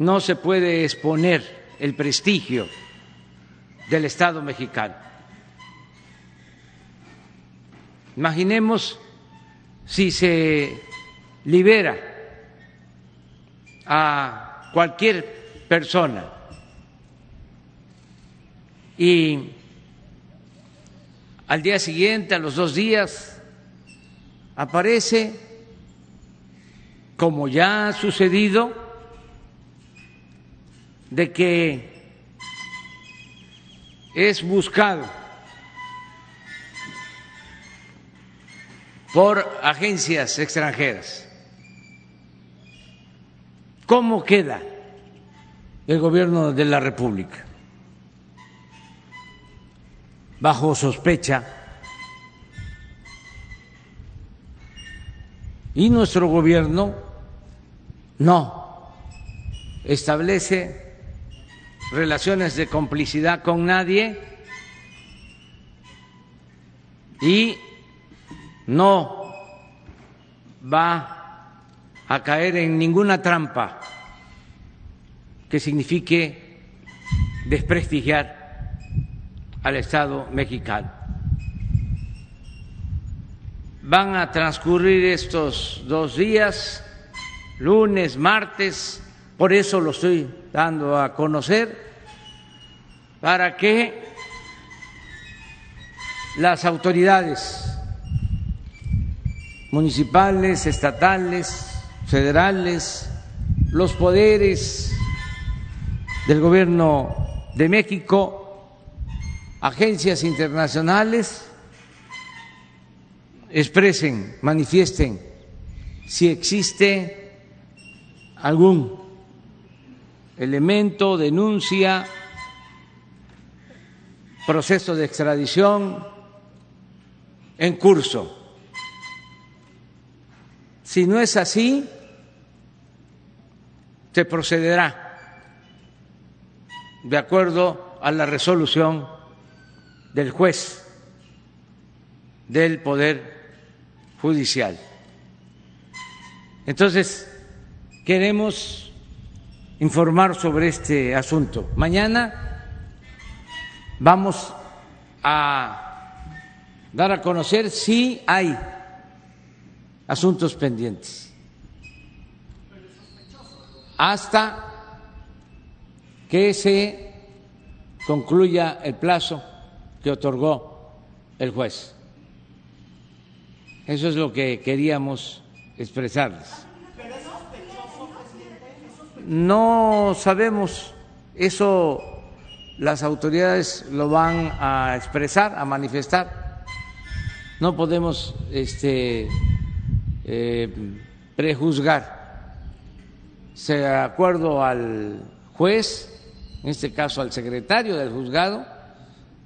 no se puede exponer el prestigio del Estado mexicano. Imaginemos si se libera a cualquier persona y al día siguiente, a los dos días, aparece, como ya ha sucedido, de que es buscado por agencias extranjeras. ¿Cómo queda el gobierno de la República? Bajo sospecha. Y nuestro gobierno no establece relaciones de complicidad con nadie y no va a caer en ninguna trampa que signifique desprestigiar al Estado mexicano. Van a transcurrir estos dos días, lunes, martes, por eso lo estoy dando a conocer, para que las autoridades municipales, estatales, federales, los poderes del gobierno de México, agencias internacionales, expresen, manifiesten si existe algún elemento, denuncia, proceso de extradición en curso. Si no es así, se procederá de acuerdo a la resolución del juez del Poder Judicial. Entonces, queremos informar sobre este asunto. Mañana vamos a dar a conocer si hay asuntos pendientes. Hasta que se concluya el plazo que otorgó el juez. Eso es lo que queríamos expresarles. No sabemos, eso las autoridades lo van a expresar, a manifestar. No podemos este, eh, prejuzgar. De acuerdo al juez, en este caso al secretario del juzgado,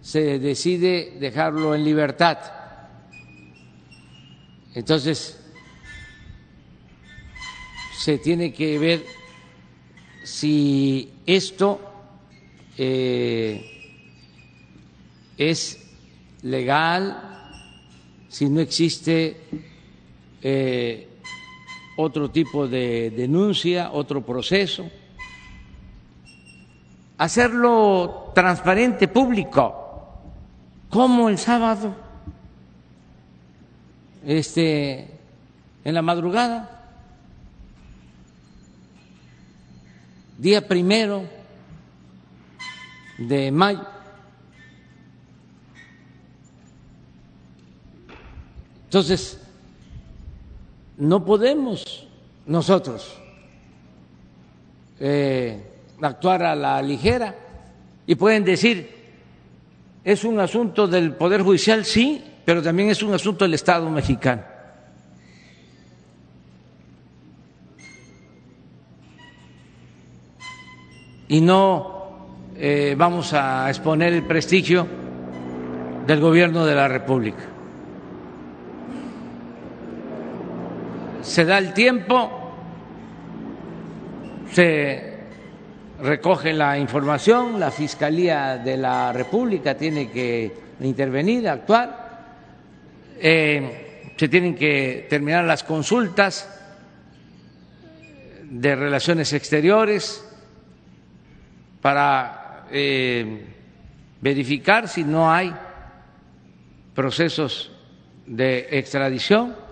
se decide dejarlo en libertad. Entonces, se tiene que ver si esto eh, es legal, si no existe eh, otro tipo de denuncia, otro proceso. Hacerlo transparente, público. ¿Cómo el sábado? Este, en la madrugada, día primero de mayo. Entonces, no podemos nosotros eh, actuar a la ligera y pueden decir, es un asunto del Poder Judicial, sí, pero también es un asunto del Estado mexicano. Y no eh, vamos a exponer el prestigio del gobierno de la República. Se da el tiempo, se recoge la información, la Fiscalía de la República tiene que intervenir, actuar, eh, se tienen que terminar las consultas de relaciones exteriores para eh, verificar si no hay procesos de extradición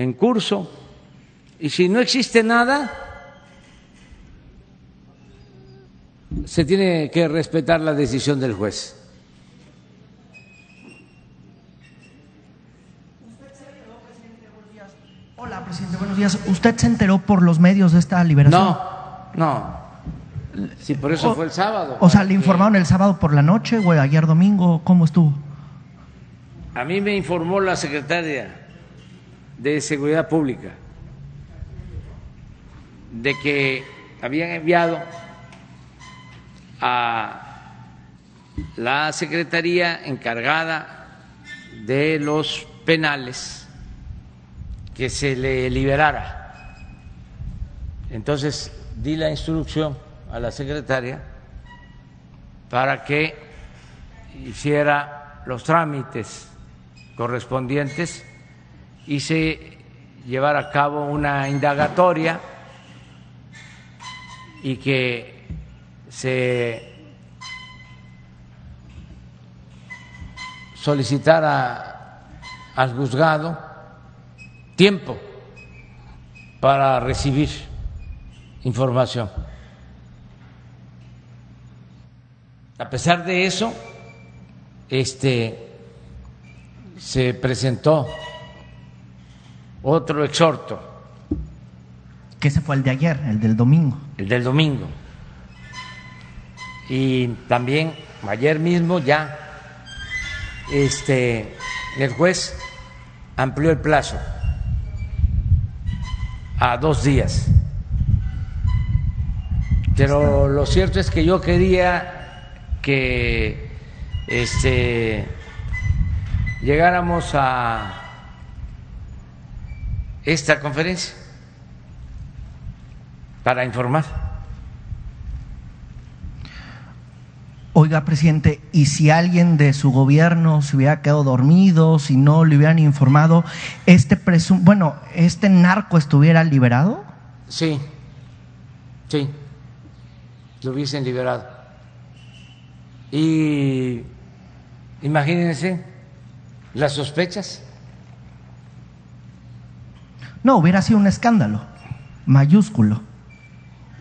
en curso. Y si no existe nada, se tiene que respetar la decisión del juez. Hola, presidente, buenos días. ¿Usted se enteró por los medios de esta liberación? No, no. Sí, por eso fue el sábado. O sea, ¿le informaron el sábado por la noche o ayer domingo? ¿Cómo estuvo? A mí me informó la secretaria de Seguridad Pública de que habían enviado a la Secretaría encargada de los penales que se le liberara. Entonces di la instrucción a la secretaria para que hiciera los trámites correspondientes se llevar a cabo una indagatoria y que se solicitara al juzgado tiempo para recibir información. A pesar de eso, este se presentó otro exhorto. Que ese fue el de ayer, el del domingo. El del domingo. Y también ayer mismo ya este el juez amplió el plazo a dos días. Pero lo cierto es que yo quería que este llegáramos a esta conferencia para informar. Oiga, presidente, ¿y si alguien de su gobierno se hubiera quedado dormido, si no le hubieran informado, este presum bueno, este narco estuviera liberado? Sí, sí, lo hubiesen liberado. Y imagínense las sospechas no, hubiera sido un escándalo mayúsculo.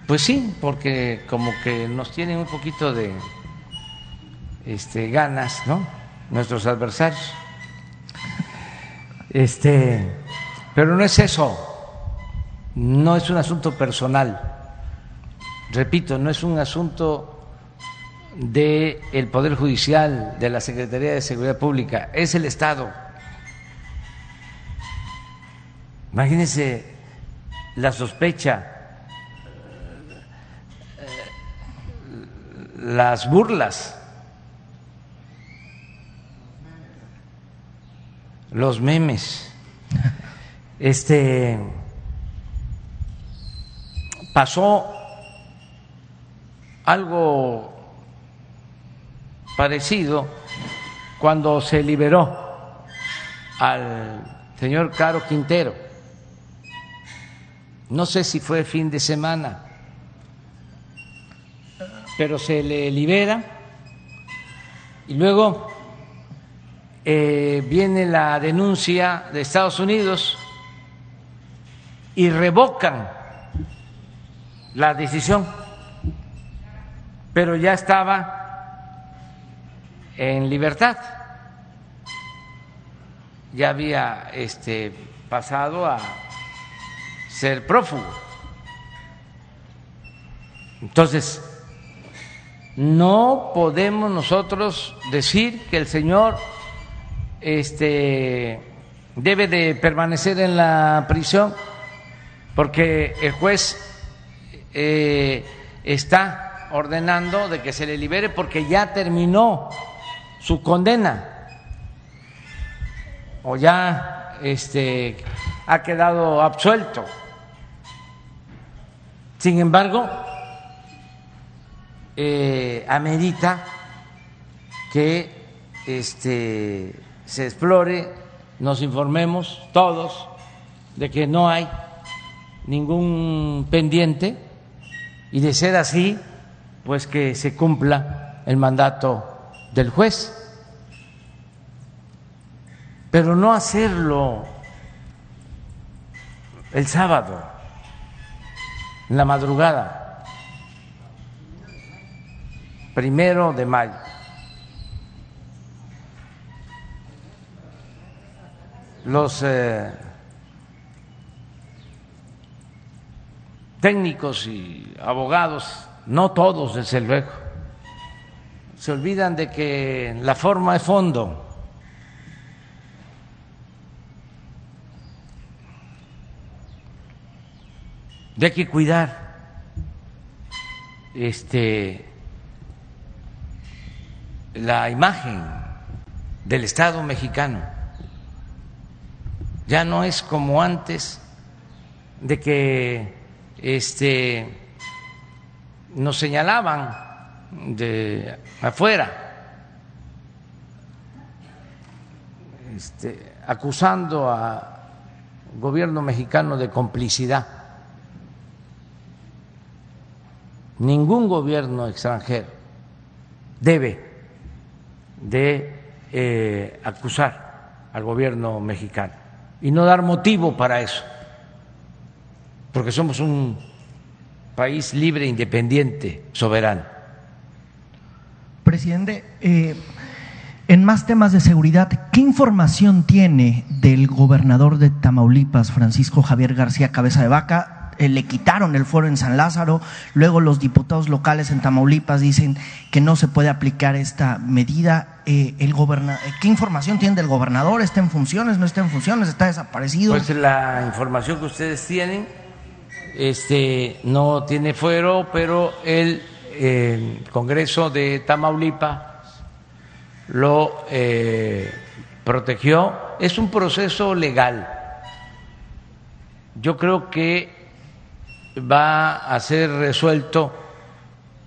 Pues sí, porque como que nos tienen un poquito de este, ganas, ¿no? Nuestros adversarios. Este, pero no es eso, no es un asunto personal. Repito, no es un asunto del el Poder Judicial, de la Secretaría de Seguridad Pública, es el Estado Imagínense la sospecha, las burlas, los memes. Este pasó algo parecido cuando se liberó al señor Caro Quintero no sé si fue fin de semana, pero se le libera y luego eh, viene la denuncia de Estados Unidos y revocan la decisión, pero ya estaba en libertad, ya había este, pasado a ser prófugo. Entonces, no podemos nosotros decir que el señor este, debe de permanecer en la prisión porque el juez eh, está ordenando de que se le libere porque ya terminó su condena o ya este, ha quedado absuelto. Sin embargo, eh, amerita que este, se explore, nos informemos todos de que no hay ningún pendiente y de ser así, pues que se cumpla el mandato del juez. Pero no hacerlo el sábado, en la madrugada, primero de mayo. Los eh, técnicos y abogados, no todos desde luego, se olvidan de que la forma es fondo. De hay que cuidar este la imagen del Estado mexicano. Ya no es como antes de que este, nos señalaban de afuera, este, acusando al gobierno mexicano de complicidad. Ningún gobierno extranjero debe de eh, acusar al gobierno mexicano y no dar motivo para eso porque somos un país libre, independiente, soberano. Presidente, eh, en más temas de seguridad, ¿qué información tiene del gobernador de Tamaulipas, Francisco Javier García Cabeza de Vaca? Eh, le quitaron el fuero en San Lázaro, luego los diputados locales en Tamaulipas dicen que no se puede aplicar esta medida. Eh, el ¿Qué información tiene del gobernador? ¿Está en funciones? ¿No está en funciones? ¿Está desaparecido? Pues la información que ustedes tienen este, no tiene fuero, pero el Congreso de Tamaulipas lo eh, protegió. Es un proceso legal. Yo creo que va a ser resuelto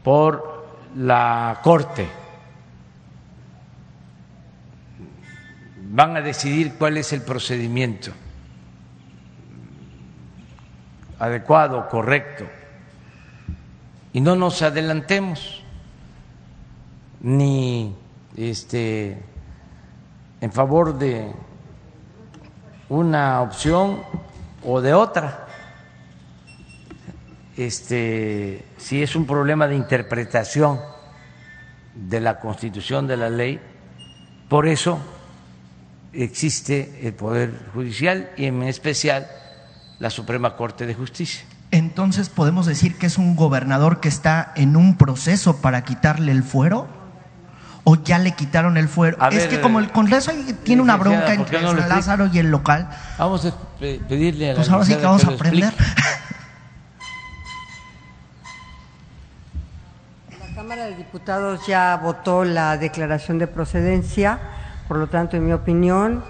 por la Corte. Van a decidir cuál es el procedimiento adecuado, correcto. Y no nos adelantemos ni este en favor de una opción o de otra. Este, si es un problema de interpretación de la Constitución de la ley, por eso existe el Poder Judicial y en especial la Suprema Corte de Justicia. Entonces, ¿podemos decir que es un gobernador que está en un proceso para quitarle el fuero? ¿O ya le quitaron el fuero? es que como el Congreso tiene una bronca entre San Lázaro y el local. Vamos a pedirle a la Pues ahora sí que vamos a aprender. Cámara de Diputados ya votó la declaración de procedencia, por lo tanto, en mi opinión,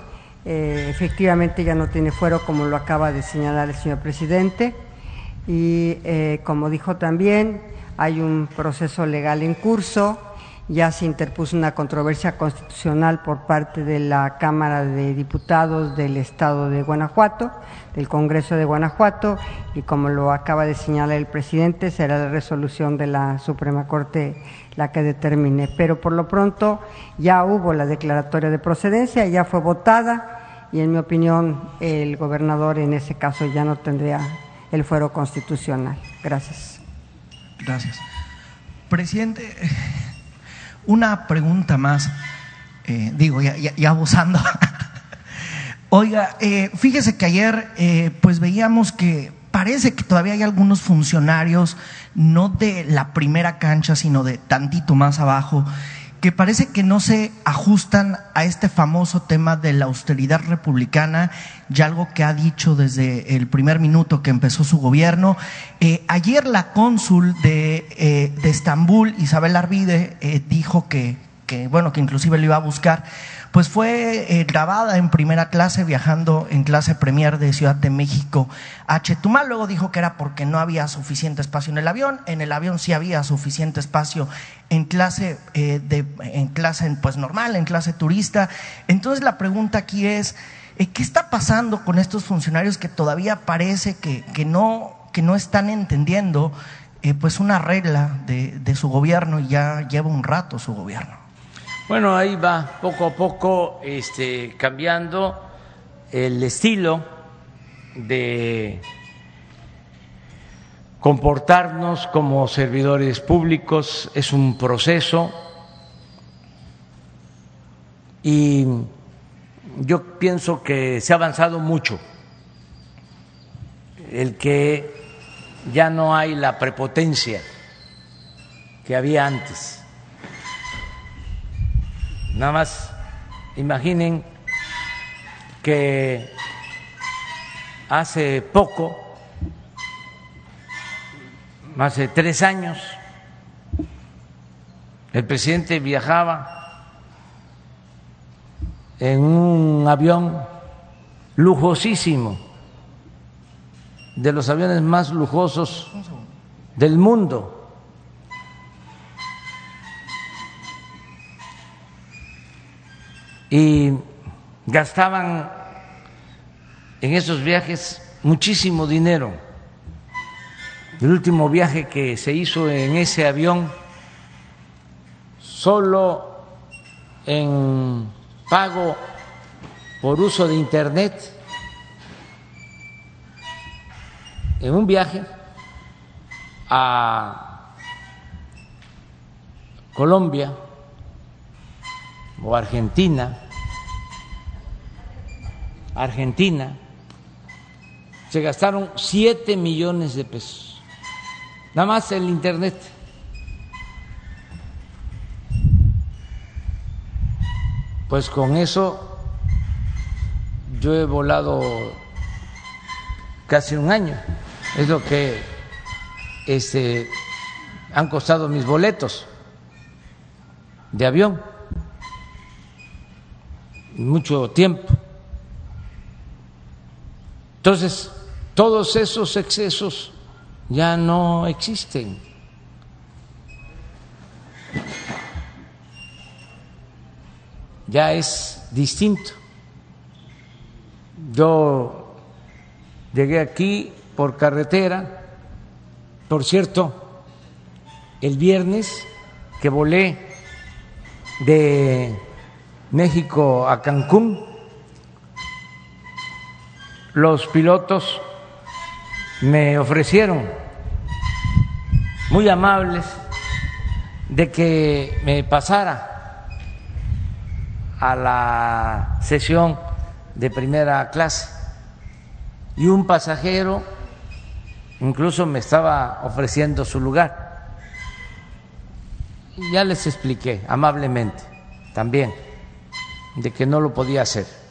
eh, efectivamente ya no tiene fuero, como lo acaba de señalar el señor presidente. Y eh, como dijo también, hay un proceso legal en curso ya se interpuso una controversia constitucional por parte de la Cámara de Diputados del Estado de Guanajuato, del Congreso de Guanajuato, y como lo acaba de señalar el presidente, será la resolución de la Suprema Corte la que determine. Pero por lo pronto ya hubo la declaratoria de procedencia, ya fue votada y en mi opinión el gobernador en ese caso ya no tendría el fuero constitucional. Gracias. Gracias. Presidente, una pregunta más, eh, digo, ya, ya, abusando. (laughs) Oiga, eh, fíjese que ayer eh, pues veíamos que parece que todavía hay algunos funcionarios, no de la primera cancha, sino de tantito más abajo, que parece que no se ajustan a este famoso tema de la austeridad republicana y algo que ha dicho desde el primer minuto que empezó su gobierno. Eh, ayer la cónsul de, eh, de Estambul, Isabel Arvide, eh, dijo que, que, bueno, que inclusive lo iba a buscar pues fue eh, grabada en primera clase viajando en clase premier de Ciudad de México a Chetumal. Luego dijo que era porque no había suficiente espacio en el avión. En el avión sí había suficiente espacio en clase, eh, de, en clase pues normal, en clase turista. Entonces la pregunta aquí es, eh, ¿qué está pasando con estos funcionarios que todavía parece que, que, no, que no están entendiendo pues una regla de, de su gobierno y ya lleva un rato su gobierno? Bueno, ahí va poco a poco este, cambiando el estilo de comportarnos como servidores públicos. Es un proceso y yo pienso que se ha avanzado mucho. El que ya no hay la prepotencia que había antes Nada más imaginen que hace poco, hace tres años, el presidente viajaba en un avión lujosísimo, de los aviones más lujosos del mundo y gastaban en esos viajes muchísimo dinero. El último viaje que se hizo en ese avión, solo en pago por uso de Internet, en un viaje a Colombia o Argentina, Argentina, se gastaron 7 millones de pesos, nada más el Internet. Pues con eso yo he volado casi un año, es lo que este, han costado mis boletos de avión, mucho tiempo. Entonces, todos esos excesos ya no existen. Ya es distinto. Yo llegué aquí por carretera, por cierto, el viernes que volé de México a Cancún, los pilotos me ofrecieron, muy amables, de que me pasara a la sesión de primera clase y un pasajero incluso me estaba ofreciendo su lugar. ya les expliqué amablemente también de que no lo podía hacer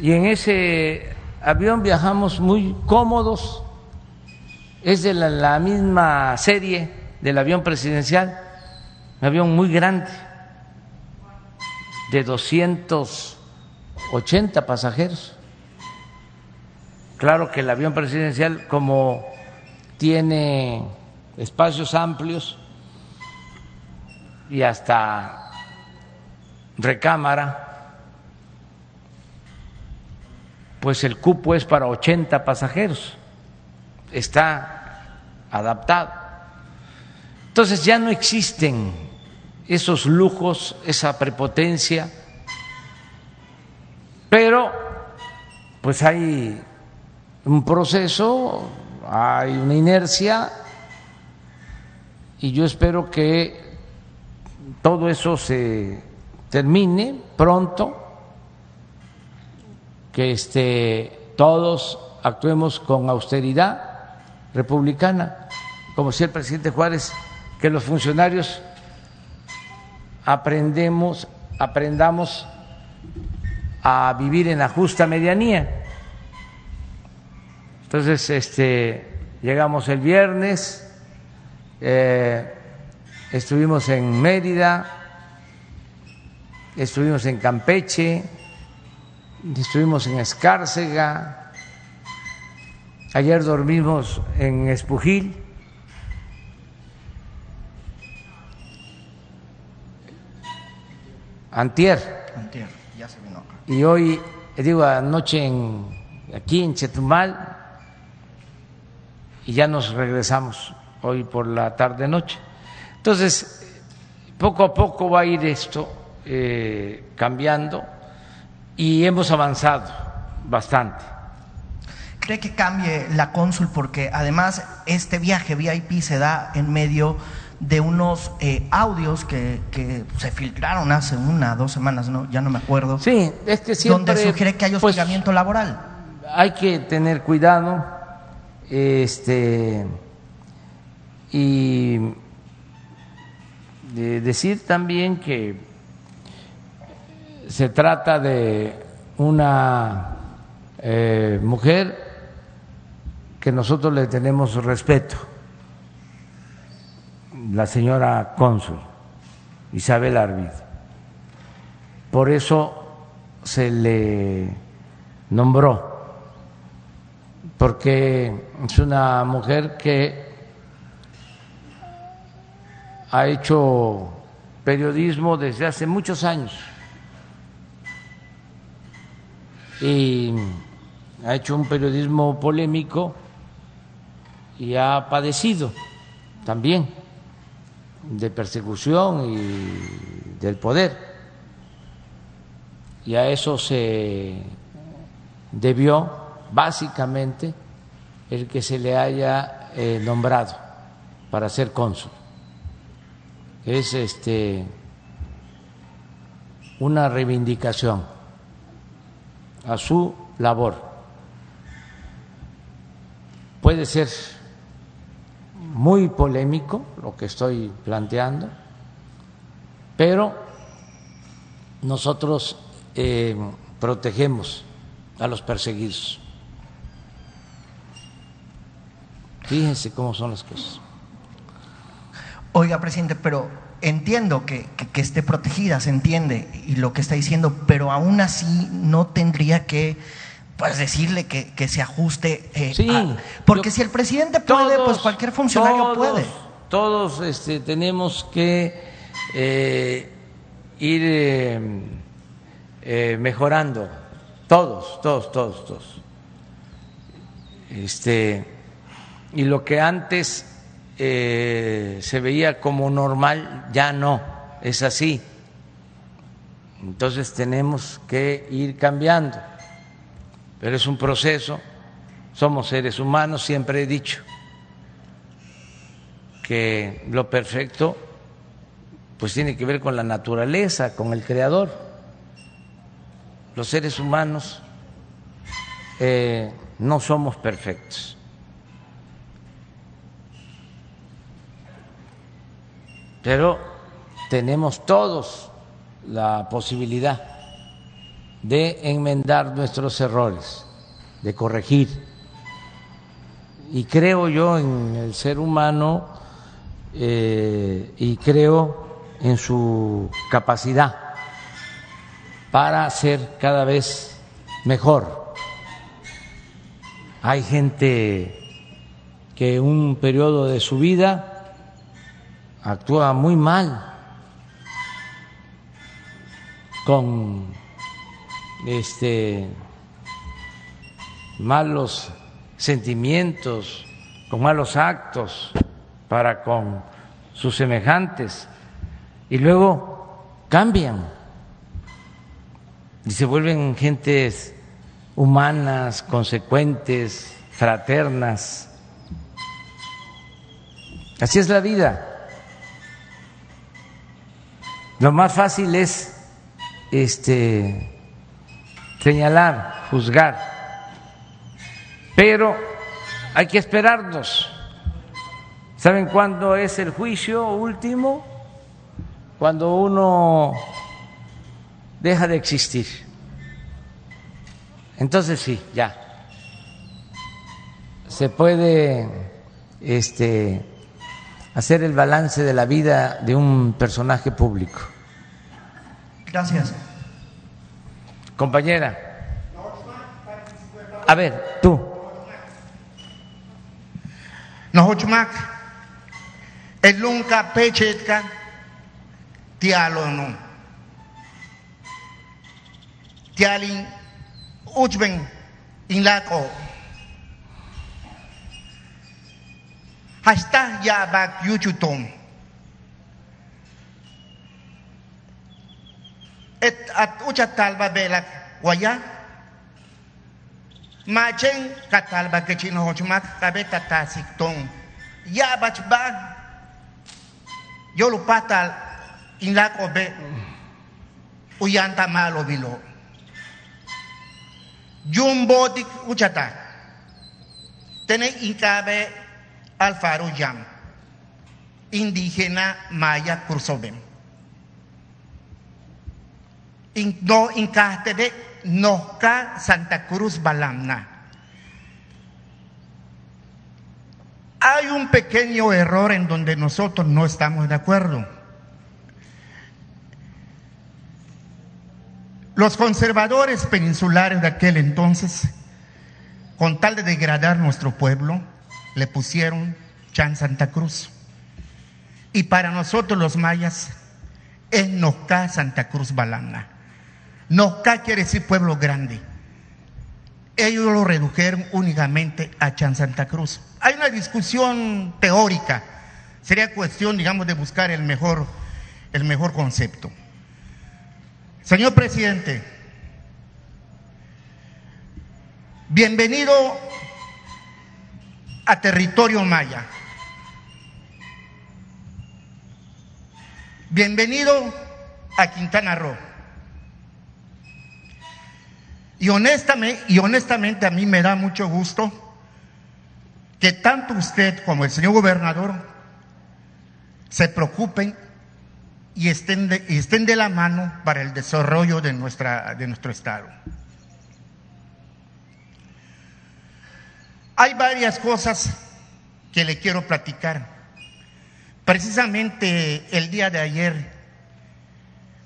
y en ese avión viajamos muy cómodos, es de la, misma serie del avión presidencial, un avión muy grande, de 280 pasajeros. Claro que el avión presidencial, como tiene espacios amplios, y hasta recámara, pues el cupo es para 80 pasajeros, está adaptado. Entonces ya no existen esos lujos, esa prepotencia, pero pues hay un proceso, hay una inercia y yo espero que todo eso se termine pronto, que este, todos actuemos con austeridad republicana, como decía el presidente Juárez, que los funcionarios aprendemos, aprendamos a vivir en la justa medianía. Entonces, este, llegamos el viernes, eh, estuvimos en Mérida, estuvimos en Campeche, estuvimos en Escárcega, ayer dormimos en Espujil. Antier. Antier, ya se vino acá. Y hoy, digo, anoche en, aquí en Chetumal, y ya nos regresamos hoy por la tarde-noche. Entonces, poco a poco va a ir esto eh, cambiando y hemos avanzado bastante. ¿Cree que cambie la cónsul? Porque además este viaje VIP se da en medio de unos eh, audios que, que, se filtraron hace una, dos semanas, ¿no? ya no me acuerdo. Sí, es que siempre... Donde sugiere que hay pues, hostigamiento pues, laboral. Hay que tener cuidado este, y de decir también que se trata de una eh, mujer que nosotros le tenemos respeto, la señora cónsul Isabel Arvid. Por eso se le nombró porque es una mujer que ha hecho periodismo desde hace muchos años y ha hecho un periodismo polémico y ha padecido también de persecución y del poder. Y a eso se debió básicamente el que se le haya eh, nombrado para ser cónsul. Es este una reivindicación a su labor. Puede ser muy polémico lo que estoy planteando, pero nosotros eh, protegemos a los perseguidos. Fíjense cómo son las cosas. Oiga, presidente, pero entiendo que, esté protegida, se entiende, y lo que está diciendo, pero aún así no tendría que pues decirle que, se ajuste. Eh, sí, porque si el presidente puede, pues cualquier funcionario puede. Todos este, tenemos que eh, ir eh, mejorando, todos, todos, todos, todos. Este y lo que antes eh, se veía como normal ya no es así. Entonces tenemos que ir cambiando, pero es un proceso, somos seres humanos, siempre he dicho que lo perfecto pues tiene que ver con la naturaleza, con el creador. Los seres humanos eh, no somos perfectos pero tenemos todos la posibilidad de enmendar nuestros errores, de corregir. Y creo yo en el ser humano eh, y creo en su capacidad para ser cada vez mejor. Hay gente que un periodo de su vida actúa muy mal con este malos sentimientos, con malos actos para con sus semejantes y luego cambian y se vuelven gentes humanas, consecuentes, fraternas. Así es la vida. Lo más fácil es este señalar, juzgar. Pero hay que esperarnos. ¿Saben cuándo es el juicio último? Cuando uno deja de existir. Entonces sí, ya. Se puede este, hacer el balance de la vida de un personaje público. Gracias. Compañera. A ver, tú. Nohochmak, el nunca pechetka, tialo no. Tialin, uchben, inlako. Hasta ya bak yuchutom. Et at uchatalba belak waya. Machen katalba ke chino hochmak kabeta tasikton. Ya bachba. Yo lo patal inlako be. Uyanta malo bilo. Jumbo dik uchata. Tene incabe Alfaro Yam, indígena maya Curzobem. In, no incastere Nosca Santa Cruz Balamna. Hay un pequeño error en donde nosotros no estamos de acuerdo. Los conservadores peninsulares de aquel entonces, con tal de degradar nuestro pueblo, le pusieron Chan Santa Cruz. Y para nosotros los mayas es Nosca Santa Cruz Balana. Nosca quiere decir pueblo grande. Ellos lo redujeron únicamente a Chan Santa Cruz. Hay una discusión teórica. Sería cuestión, digamos, de buscar el mejor, el mejor concepto. Señor presidente, bienvenido a territorio maya. Bienvenido a Quintana Roo. Y honestamente, y honestamente a mí me da mucho gusto que tanto usted como el señor gobernador se preocupen y estén de, y estén de la mano para el desarrollo de, nuestra, de nuestro Estado. Hay varias cosas que le quiero platicar. Precisamente el día de ayer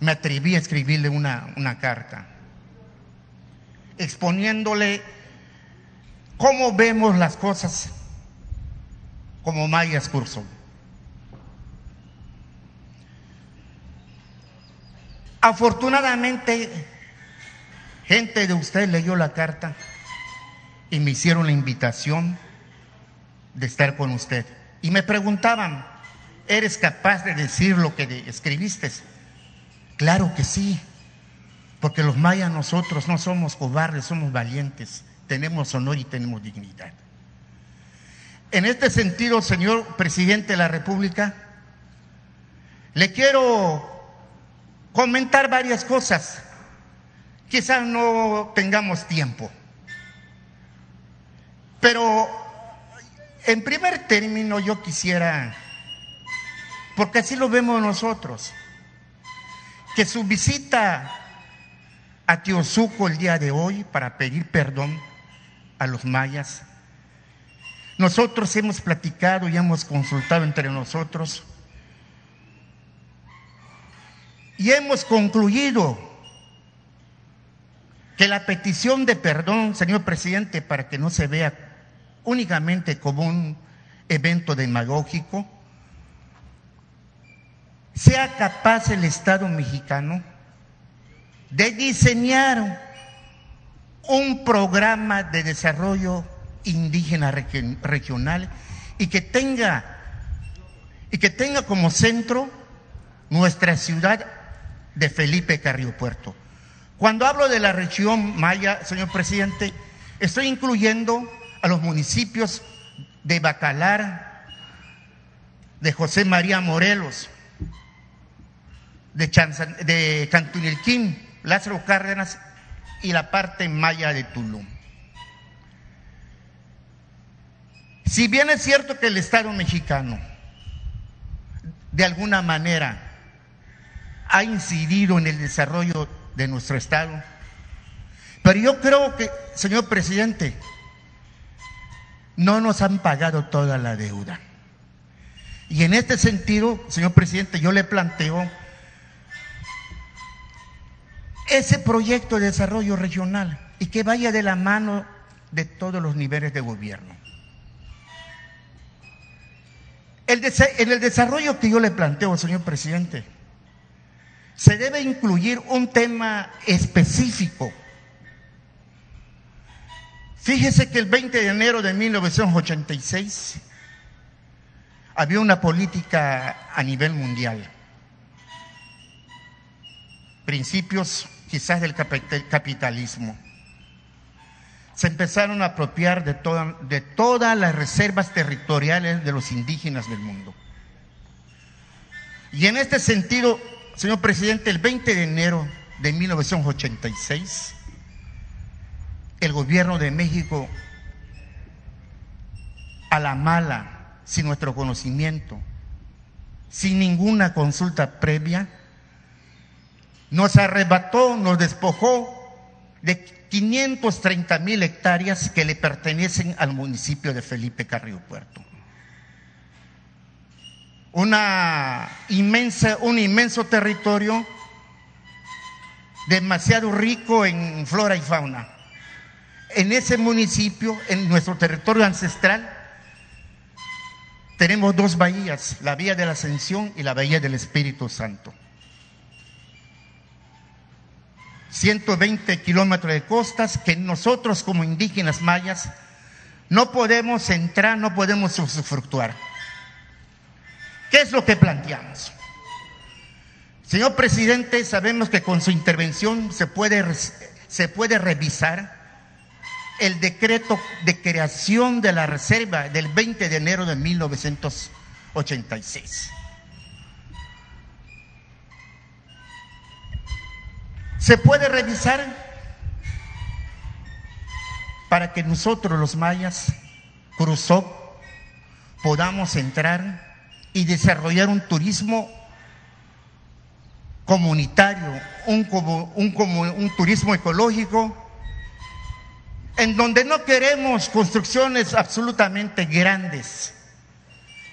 me atreví a escribirle una, una carta exponiéndole cómo vemos las cosas como mayas curso. Afortunadamente, gente de usted leyó la carta y me hicieron la invitación de estar con usted. Y me preguntaban, ¿eres capaz de decir lo que escribiste? Claro que sí, porque los mayas nosotros no somos cobardes, somos valientes, tenemos honor y tenemos dignidad. En este sentido, señor presidente de la República, le quiero comentar varias cosas. Quizás no tengamos tiempo. Pero en primer término yo quisiera, porque así lo vemos nosotros, que su visita a Tiosuco el día de hoy para pedir perdón a los mayas, nosotros hemos platicado y hemos consultado entre nosotros y hemos concluido que la petición de perdón, señor presidente, para que no se vea únicamente como un evento demagógico, sea capaz el Estado mexicano de diseñar un programa de desarrollo indígena regional y que tenga y que tenga como centro nuestra ciudad de Felipe Carrillo Puerto. Cuando hablo de la región maya, señor presidente, estoy incluyendo a los municipios de Bacalar, de José María Morelos, de, Cantunilquín, Lázaro Cárdenas y la parte maya de Tulum. Si bien es cierto que el Estado mexicano de alguna manera ha incidido en el desarrollo de nuestro Estado, pero yo creo que, señor presidente, no nos han pagado toda la deuda. Y en este sentido, señor presidente, yo le planteo ese proyecto de desarrollo regional y que vaya de la mano de todos los niveles de gobierno. en el desarrollo que yo le planteo, señor presidente, se debe incluir un tema específico. Fíjese que el 20 de enero de 1986 había una política a nivel mundial. Principios quizás del capitalismo. Se empezaron a apropiar de, de todas las reservas territoriales de los indígenas del mundo. Y en este sentido, señor presidente, el 20 de enero de 1986, el gobierno de México, a la mala, sin nuestro conocimiento, sin ninguna consulta previa, nos arrebató, nos despojó de 530 mil hectáreas que le pertenecen al municipio de Felipe Carrillo Puerto. Una inmensa, un inmenso territorio demasiado rico en flora y fauna. En ese municipio, en nuestro territorio ancestral, tenemos dos bahías, la Vía de la Ascensión y la Bahía del Espíritu Santo. 120 kilómetros de costas que nosotros como indígenas mayas no podemos entrar, no podemos usufructuar. ¿Qué es lo que planteamos? Señor presidente, sabemos que con su intervención se puede, se puede revisar el decreto de creación de la reserva del 20 de enero de 1986. se puede revisar para que nosotros los mayas, Cruzó, podamos entrar y desarrollar un turismo comunitario, un, un, un turismo ecológico, en donde no queremos construcciones absolutamente grandes,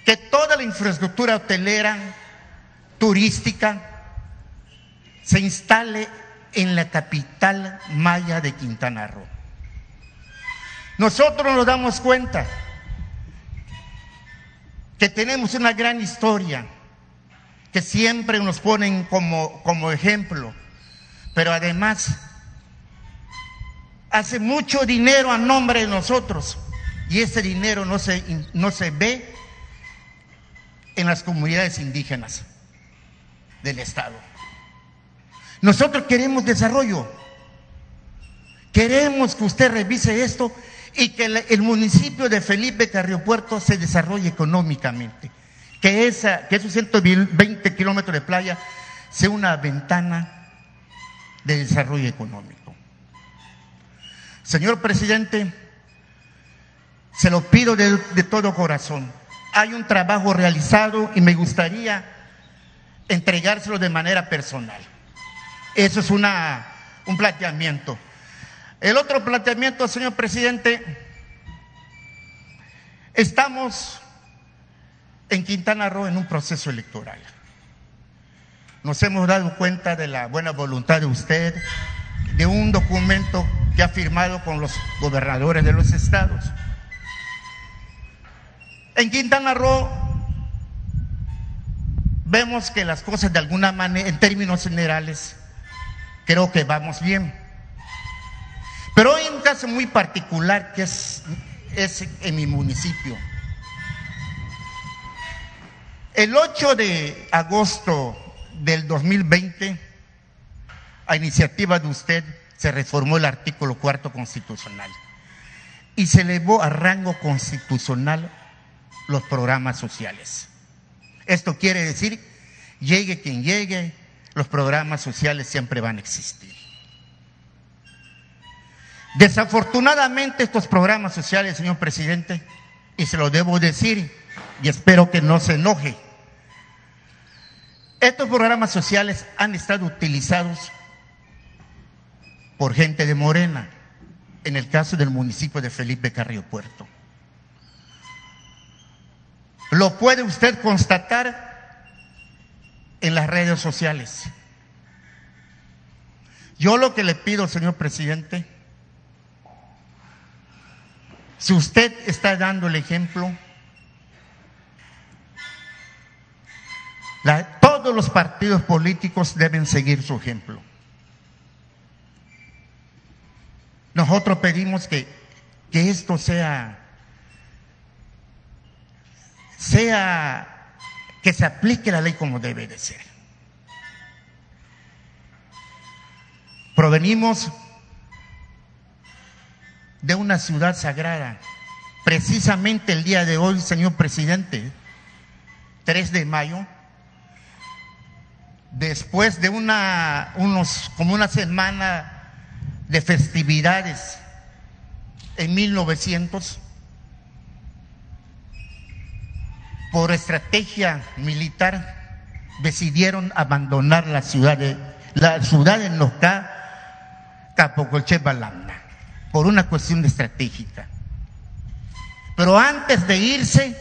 que toda la infraestructura hotelera, turística, se instale en la capital maya de Quintana Roo. Nosotros nos damos cuenta que tenemos una gran historia, que siempre nos ponen como, como ejemplo, pero además hace mucho dinero a nombre de nosotros y ese dinero no se, no se ve en las comunidades indígenas del Estado. Nosotros queremos desarrollo. Queremos que usted revise esto y que el, municipio de Felipe Carrillo Puerto se desarrolle económicamente. Que, esa, que esos 120 kilómetros de playa sea una ventana de desarrollo económico. Señor presidente, se lo pido de, todo corazón. Hay un trabajo realizado y me gustaría entregárselo de manera personal. Eso es una, un planteamiento. El otro planteamiento, señor presidente, estamos en Quintana Roo en un proceso electoral. Nos hemos dado cuenta de la buena voluntad de usted, de un documento que ha firmado con los gobernadores de los estados. En Quintana Roo vemos que las cosas de alguna manera, en términos generales, creo que vamos bien. Pero hay un caso muy particular que es, es en mi municipio. El 8 de agosto del 2020, a iniciativa de usted, se reformó el artículo cuarto constitucional y se elevó a rango constitucional los programas sociales. Esto quiere decir, llegue quien llegue, los programas sociales siempre van a existir. Desafortunadamente estos programas sociales, señor presidente, y se lo debo decir, y espero que no se enoje, estos programas sociales han estado utilizados por gente de Morena, en el caso del municipio de Felipe Carrillo Puerto. Lo puede usted constatar en las redes sociales. Yo lo que le pido, señor presidente, si usted está dando el ejemplo, todos los partidos políticos deben seguir su ejemplo. Nosotros pedimos que, que esto sea, sea, que se aplique la ley como debe de ser. Provenimos de una ciudad sagrada. Precisamente el día de hoy, señor presidente, 3 de mayo, después de una, unos, como una semana de festividades en 1900, por estrategia militar, decidieron abandonar la ciudad de la ciudad de Nocá, Capocolche Balanda, por una cuestión estratégica. Pero antes de irse,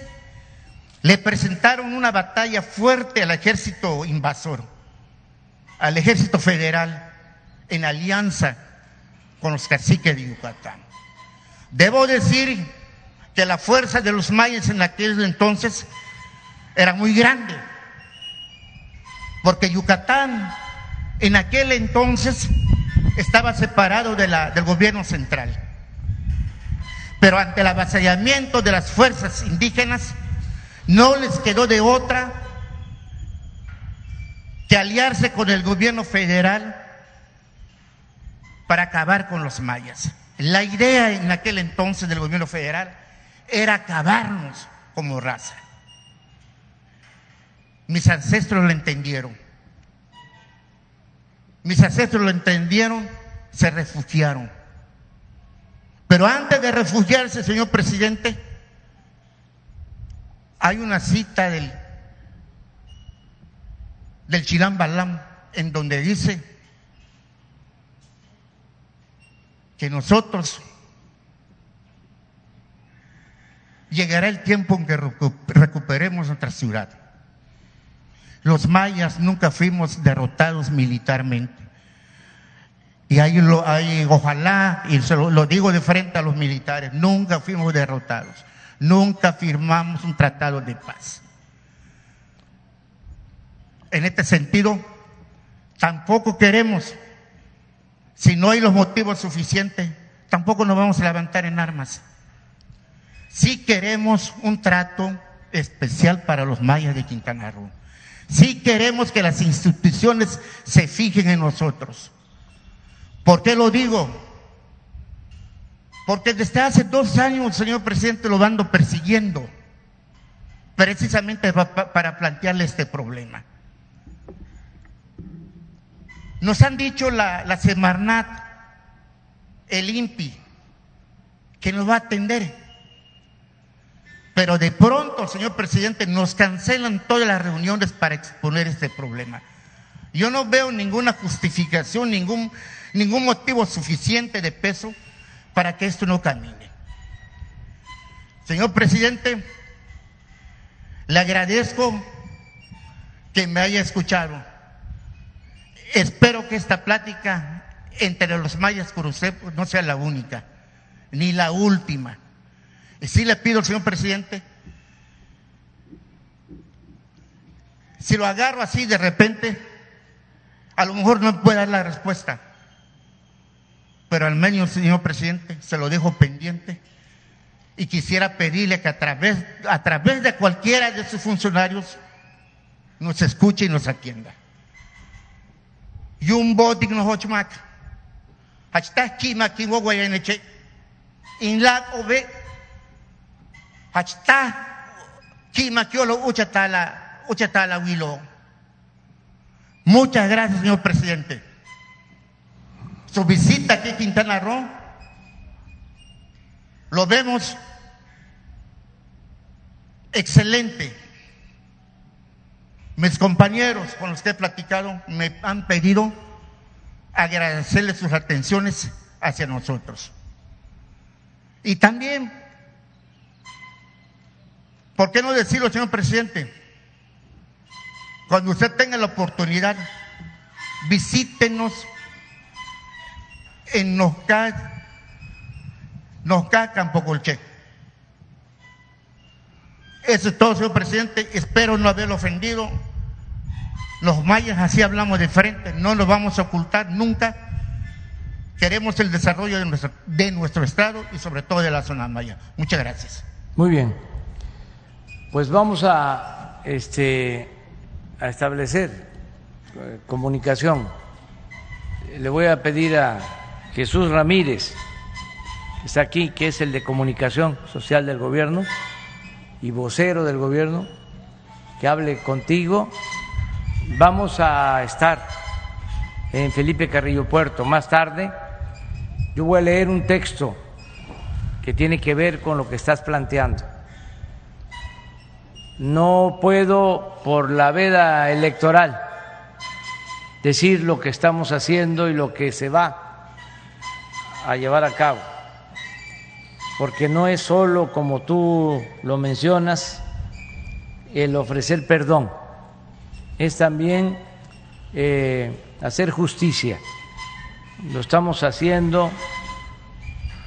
le presentaron una batalla fuerte al ejército invasor, al ejército federal, en alianza con los caciques de Yucatán. Debo decir que la fuerza de los mayas en aquel entonces era muy grande, porque Yucatán en aquel entonces estaba separado de la, del gobierno central. Pero ante el avasallamiento de las fuerzas indígenas, no les quedó de otra que aliarse con el gobierno federal para acabar con los mayas. La idea en aquel entonces del gobierno federal era acabarnos como raza. Mis ancestros lo entendieron. Mis ancestros lo entendieron, se refugiaron. Pero antes de refugiarse, señor presidente, hay una cita del, del Chilán Balam en donde dice que nosotros llegará el tiempo en que recuperemos nuestra ciudad. Los mayas nunca fuimos derrotados militarmente. Y ahí, lo, ojalá, y se lo digo de frente a los militares, nunca fuimos derrotados. Nunca firmamos un tratado de paz. En este sentido, tampoco queremos si no hay los motivos suficientes, tampoco nos vamos a levantar en armas. Si queremos un trato especial para los mayas de Quintana Roo. Si queremos que las instituciones se fijen en nosotros. ¿Por qué lo digo? Porque desde hace dos años, señor presidente, lo ando persiguiendo, precisamente para plantearle este problema. Nos han dicho la, Semarnat, el INPI, que nos va a atender. Pero de pronto, señor presidente, nos cancelan todas las reuniones para exponer este problema. Yo no veo ninguna justificación, ningún, ningún motivo suficiente de peso para que esto no camine. Señor presidente, le agradezco que me haya escuchado. Espero que esta plática entre los mayas usted no sea la única, ni la última. Y sí le pido, señor presidente, si lo agarro así de repente, A lo mejor no puede dar la respuesta, pero al menos, señor presidente, se lo dejo pendiente y quisiera pedirle que a través, a través de cualquiera de sus funcionarios nos escuche y nos atienda. Yung bodig no hochmak. Hachta kima kingo guayaneche. Inlat obe. Hachta kima kiolo uchatala, uchatala wilo. Muchas gracias, señor presidente. Su visita aquí a Quintana Roo lo vemos excelente. Mis compañeros con los que he platicado me han pedido agradecerles sus atenciones hacia nosotros. Y también, ¿por qué no decirlo, señor presidente? Cuando usted tenga la oportunidad, visítenos en Nosca, Nosca Campo Colche. Eso es todo, señor presidente. Espero no haberlo ofendido. Los mayas así hablamos de frente, no lo vamos a ocultar nunca. Queremos el desarrollo de nuestro, estado y sobre todo de la zona maya. Muchas gracias. Muy bien. Pues vamos a, este, establecer eh, comunicación. Le voy a pedir a Jesús Ramírez, que está aquí, que es el de comunicación social del gobierno y vocero del gobierno, que hable contigo. Vamos a estar en Felipe Carrillo Puerto más tarde. Yo voy a leer un texto que tiene que ver con lo que estás planteando. No puedo, por la veda electoral, decir lo que estamos haciendo y lo que se va a llevar a cabo porque no es solo, como tú lo mencionas, el ofrecer perdón, es también eh, hacer justicia. Lo estamos haciendo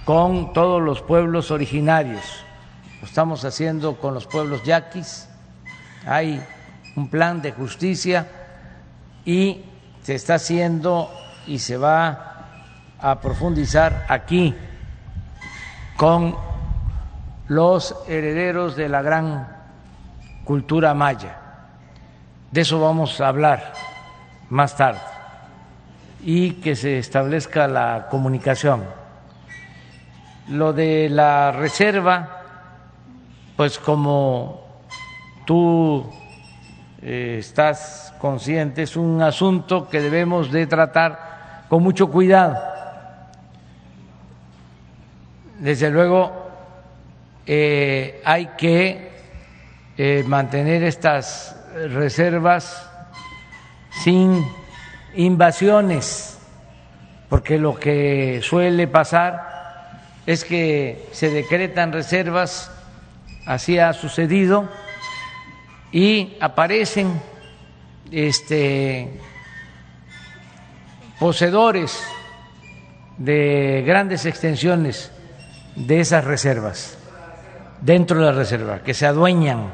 con todos los pueblos originarios, lo estamos haciendo con los pueblos yaquis, hay un plan de justicia y se está haciendo y se va a profundizar aquí con los herederos de la gran cultura maya. De eso vamos a hablar más tarde y que se establezca la comunicación. Lo de la reserva, pues como tú eh, estás consciente, es un asunto que debemos de tratar con mucho cuidado desde luego eh, hay que eh, mantener estas reservas sin invasiones, porque lo que suele pasar es que se decretan reservas, así ha sucedido, y aparecen este, poseedores de grandes extensiones de esas reservas, dentro de la reserva, que se adueñan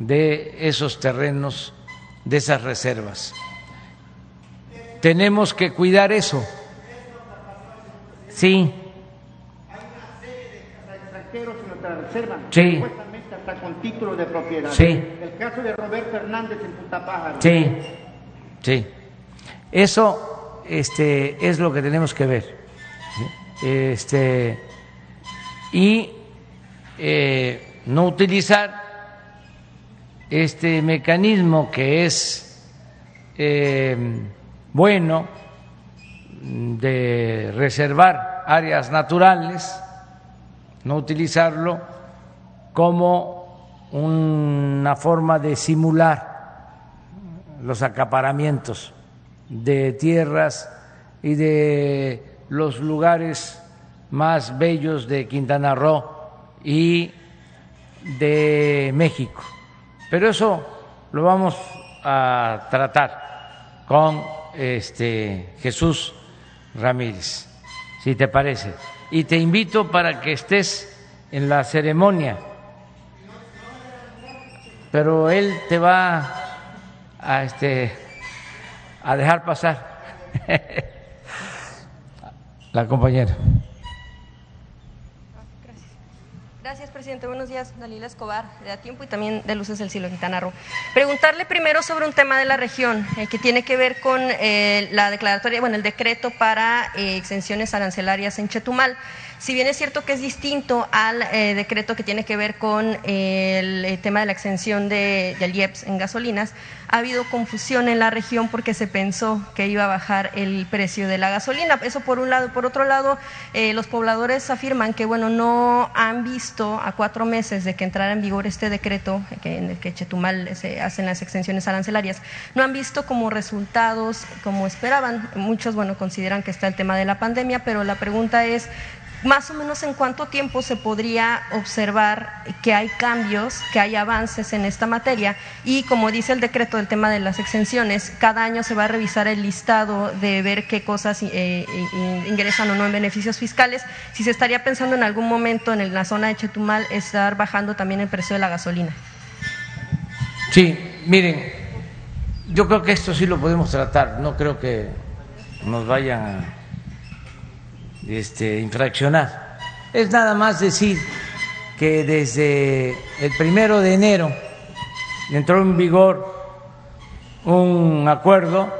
de esos terrenos, de esas reservas. Tenemos que cuidar eso. Sí. Sí. hasta con título de propiedad. Sí. El caso de Roberto Hernández en Putapájaro. Sí, sí. Eso este, es lo que tenemos que ver. Este, y eh, no utilizar este mecanismo que es eh, bueno de reservar áreas naturales, no utilizarlo como una forma de simular los acaparamientos de tierras y de los lugares más bellos de Quintana Roo y de México. Pero eso lo vamos a tratar con este Jesús Ramírez, si te parece. Y te invito para que estés en la ceremonia. Pero él te va a este a dejar pasar. (laughs) La compañera. Gracias, presidente. Buenos días, Dalila Escobar, de A Tiempo y también de Luces del Cielo, Quintana Roo. Preguntarle primero sobre un tema de la región eh, que tiene que ver con eh, la declaratoria, bueno, el decreto para eh, exenciones arancelarias en Chetumal. Si bien es cierto que es distinto al eh, decreto que tiene que ver con el, tema de la exención de, del IEPS en gasolinas, ha habido confusión en la región porque se pensó que iba a bajar el precio de la gasolina. Eso por un lado. Por otro lado, los pobladores afirman que, bueno, no han visto a cuatro meses de que entrara en vigor este decreto que, en el que Chetumal se hacen las exenciones arancelarias, no han visto como resultados como esperaban. Muchos, bueno, consideran que está el tema de la pandemia, pero la pregunta es más o menos en cuánto tiempo se podría observar que hay cambios, que hay avances en esta materia. Y como dice el decreto del tema de las exenciones, cada año se va a revisar el listado de ver qué cosas eh, eh, ingresan o no en beneficios fiscales, si se estaría pensando en algún momento en la zona de Chetumal estar bajando también el precio de la gasolina. Sí, miren, yo creo que esto sí lo podemos tratar, no creo que nos vayan a este, infraccionar. Es nada más decir que desde el primero de enero entró en vigor un acuerdo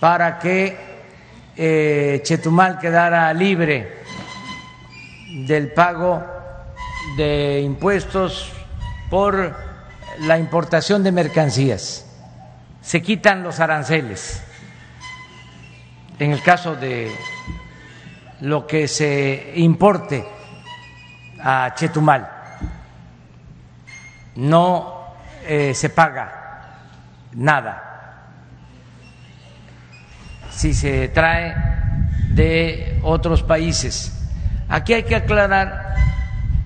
para que eh, Chetumal quedara libre del pago de impuestos por la importación de mercancías. Se quitan los aranceles. En el caso de lo que se importe a Chetumal. No eh, se paga nada si se trae de otros países. Aquí hay que aclarar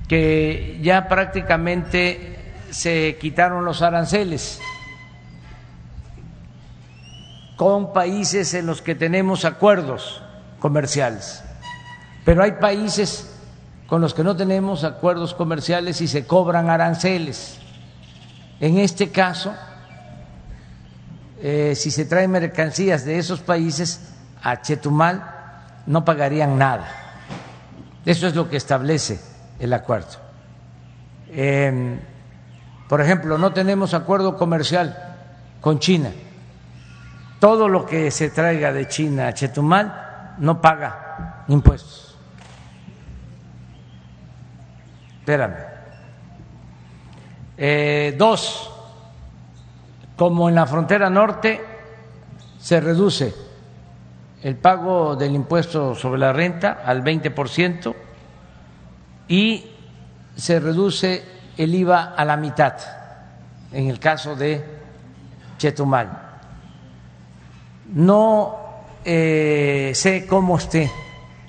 que ya prácticamente se quitaron los aranceles con países en los que tenemos acuerdos comerciales pero hay países con los que no tenemos acuerdos comerciales y se cobran aranceles. En este caso, eh, si se traen mercancías de esos países a Chetumal, no pagarían nada. Eso es lo que establece el acuerdo. Em, por ejemplo, no tenemos acuerdo comercial con China. Todo lo que se traiga de China a Chetumal no paga impuestos. Espérame. Eh, dos, como en la frontera norte se reduce el pago del impuesto sobre la renta al 20% y se reduce el IVA a la mitad en el caso de Chetumal. No eh, sé cómo esté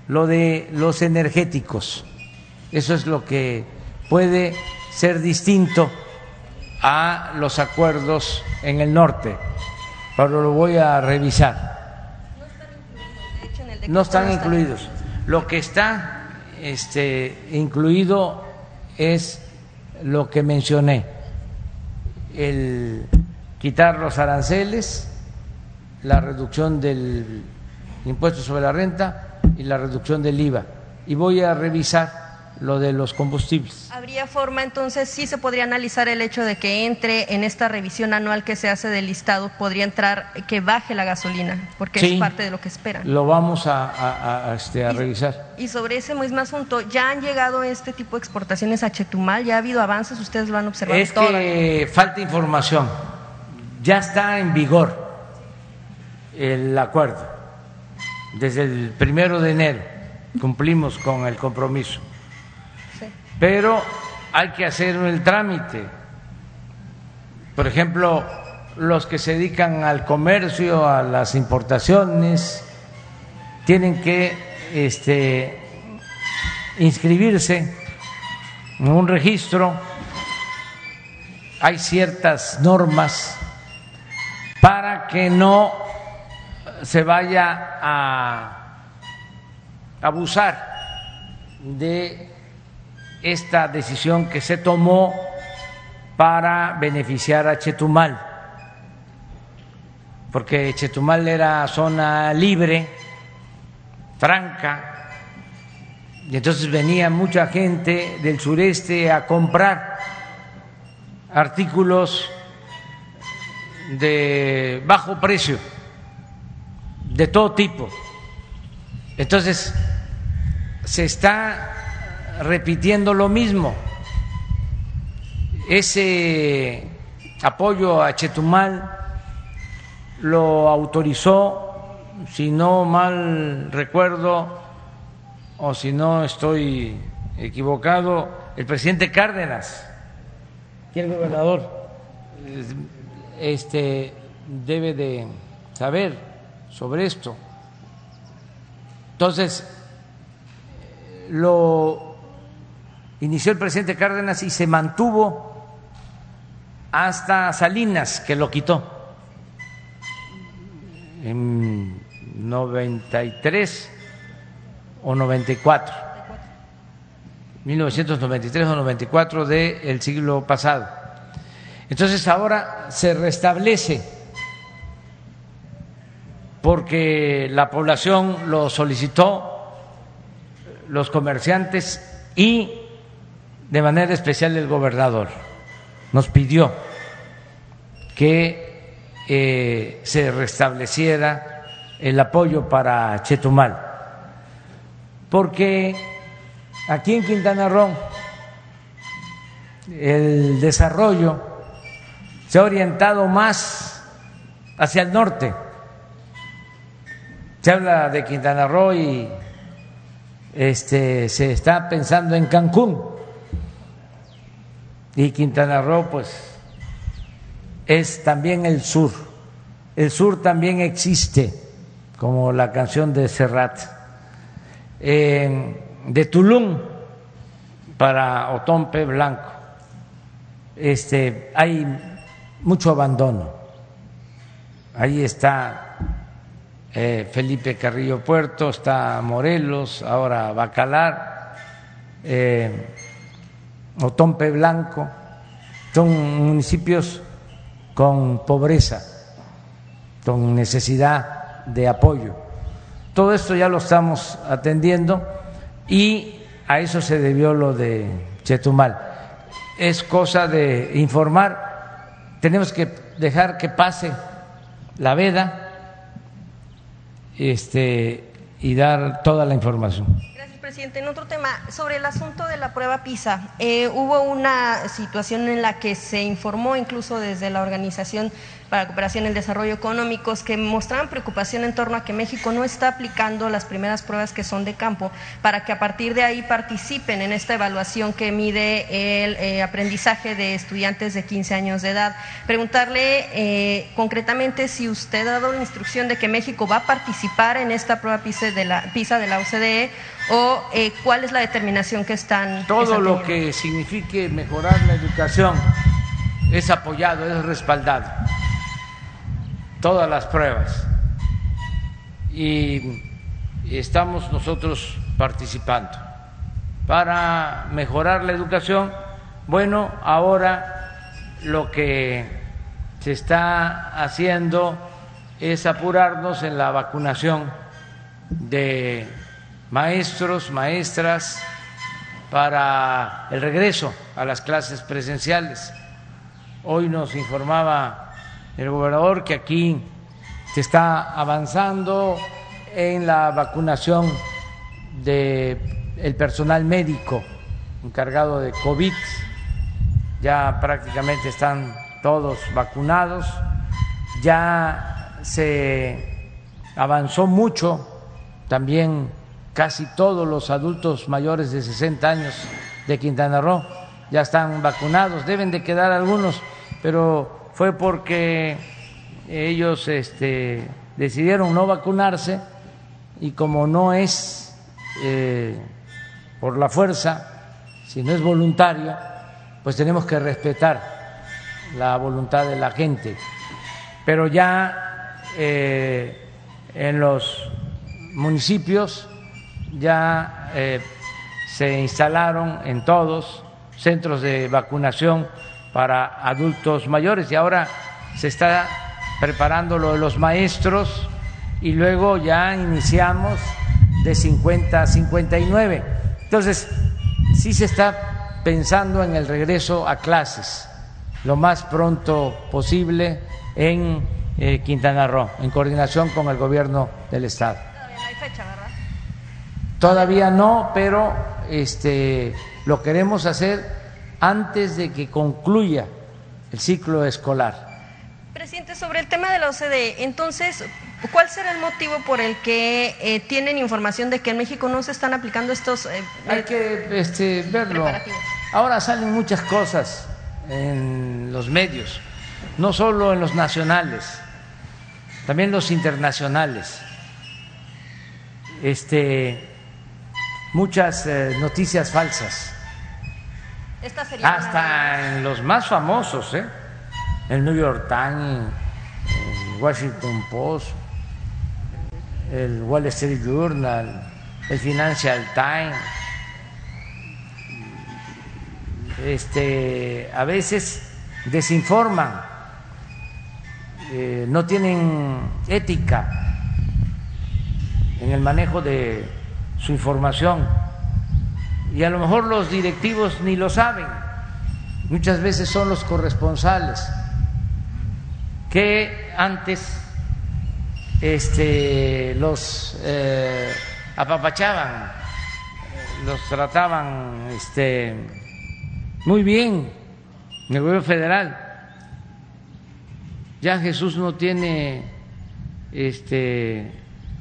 lo de los energéticos eso es lo que puede ser distinto a los acuerdos en el norte, pero lo voy a revisar. No están incluidos. Lo que está este, incluido es lo que mencioné, el quitar los aranceles, la reducción del impuesto sobre la renta y la reducción del IVA. Y voy a revisar lo de los combustibles. ¿Habría forma entonces, sí se podría analizar el hecho de que entre en esta revisión anual que se hace del listado, podría entrar que baje la gasolina, porque es parte de lo que esperan? Lo vamos a, este, a revisar. Y sobre ese mismo asunto, ¿ya han llegado este tipo de exportaciones a Chetumal? ¿Ya ha habido avances? ¿Ustedes lo han observado? Es que falta información. Ya está en vigor el acuerdo. Desde el primero de enero cumplimos con el compromiso pero hay que hacer el trámite. Por ejemplo, los que se dedican al comercio, a las importaciones, tienen que este, inscribirse en un registro. Hay ciertas normas para que no se vaya a abusar de esta decisión que se tomó para beneficiar a Chetumal. porque Chetumal era zona libre, franca, y entonces venía mucha gente del sureste a comprar artículos de bajo precio, de todo tipo. Entonces, se está repitiendo lo mismo. Ese apoyo a Chetumal lo autorizó, si no mal recuerdo, o si no estoy equivocado, el presidente Cárdenas, que el gobernador este, debe de saber sobre esto. Entonces, lo inició el presidente Cárdenas y se mantuvo hasta Salinas, que lo quitó en 93 o 94, 1993 o 94 del siglo pasado. Entonces ahora se restablece porque la población lo solicitó, los comerciantes y de manera especial el gobernador nos pidió que eh, se restableciera el apoyo para Chetumal porque aquí en Quintana Roo el desarrollo se ha orientado más hacia el norte. Se habla de Quintana Roo y este, se está pensando en Cancún. Y Quintana Roo, pues, es también el sur. El sur también existe, como la canción de Serrat de Tulum para Otompe Blanco. Este, hay mucho abandono. Ahí está eh, Felipe Carrillo Puerto, está Morelos, ahora Bacalar, eh, Otompe Blanco. Son municipios con pobreza, con necesidad de apoyo. Todo esto ya lo estamos atendiendo y a eso se debió lo de Chetumal. Es cosa de informar, tenemos que dejar que pase la veda este, y dar toda la información presidente. En otro tema, sobre el asunto de la prueba PISA, eh, hubo una situación en la que se informó incluso desde la Organización para Cooperación y el Desarrollo Económicos que mostraban preocupación en torno a que México no está aplicando las primeras pruebas que son de campo para que a partir de ahí participen en esta evaluación que mide el eh, aprendizaje de estudiantes de 15 años de edad. Preguntarle eh, concretamente si usted ha dado la instrucción de que México va a participar en esta prueba PISA de la, PISA de la OCDE o eh, cuál es la determinación que están. Todo lo que signifique mejorar la educación es apoyado, es respaldado. Todas las pruebas. Y estamos nosotros participando. Para mejorar la educación, bueno, ahora lo que se está haciendo es apurarnos en la vacunación de maestros, maestras, para el regreso a las clases presenciales. Hoy nos informaba el gobernador que aquí se está avanzando en la vacunación del personal médico encargado de COVID. Ya prácticamente están todos vacunados. Ya se avanzó mucho también casi todos los adultos mayores de 60 años de Quintana Roo ya están vacunados, deben de quedar algunos, pero fue porque ellos este, decidieron no vacunarse y como no es eh, por la fuerza, sino es voluntario, pues tenemos que respetar la voluntad de la gente. Pero ya eh, en los municipios ya eh, se instalaron en todos centros de vacunación para adultos mayores y ahora se está preparando lo de los maestros y luego ya iniciamos de 50 a 59. Entonces, sí se está pensando en el regreso a clases lo más pronto posible en eh, Quintana Roo, en coordinación con el gobierno del Estado. Todavía no hay fecha, ¿verdad? Todavía no, pero este, lo queremos hacer antes de que concluya el ciclo escolar. Presidente, sobre el tema de la OCDE, entonces, ¿cuál será el motivo por el que eh, tienen información de que en México no se están aplicando estos... eh, Hay que este, verlo. Ahora salen muchas cosas en los medios, no solo en los nacionales, también los internacionales. Este, muchas eh, noticias falsas, Esta sería una- hasta en los más famosos, ¿eh? el New York Times, el Washington Post, el Wall Street Journal, el Financial Times. Este, a veces desinforman, eh, no tienen ética en el manejo de su información y a lo mejor los directivos ni lo saben, muchas veces son los corresponsales que antes este, los eh, apapachaban, los trataban este, muy bien en el gobierno federal. Ya Jesús no tiene este,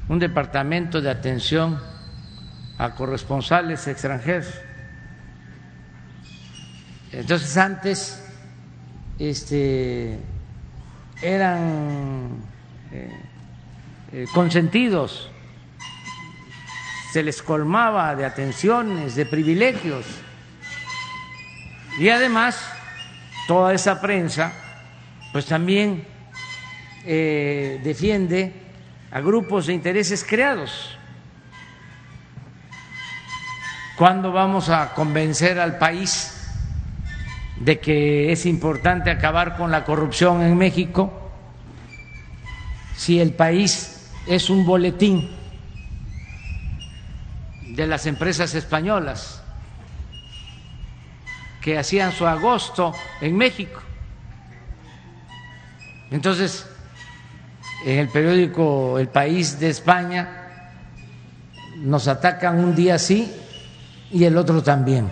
un departamento de atención a corresponsales extranjeros. Entonces antes este, eran eh, eh, consentidos, se les colmaba de atenciones, de privilegios. Y además, toda esa prensa, pues también eh, defiende a grupos de intereses creados. ¿Cuándo vamos a convencer al país de que es importante acabar con la corrupción en México? Si el país es un boletín de las empresas españolas que hacían su agosto en México. Entonces, en el periódico El País de España nos atacan un día sí y el otro también.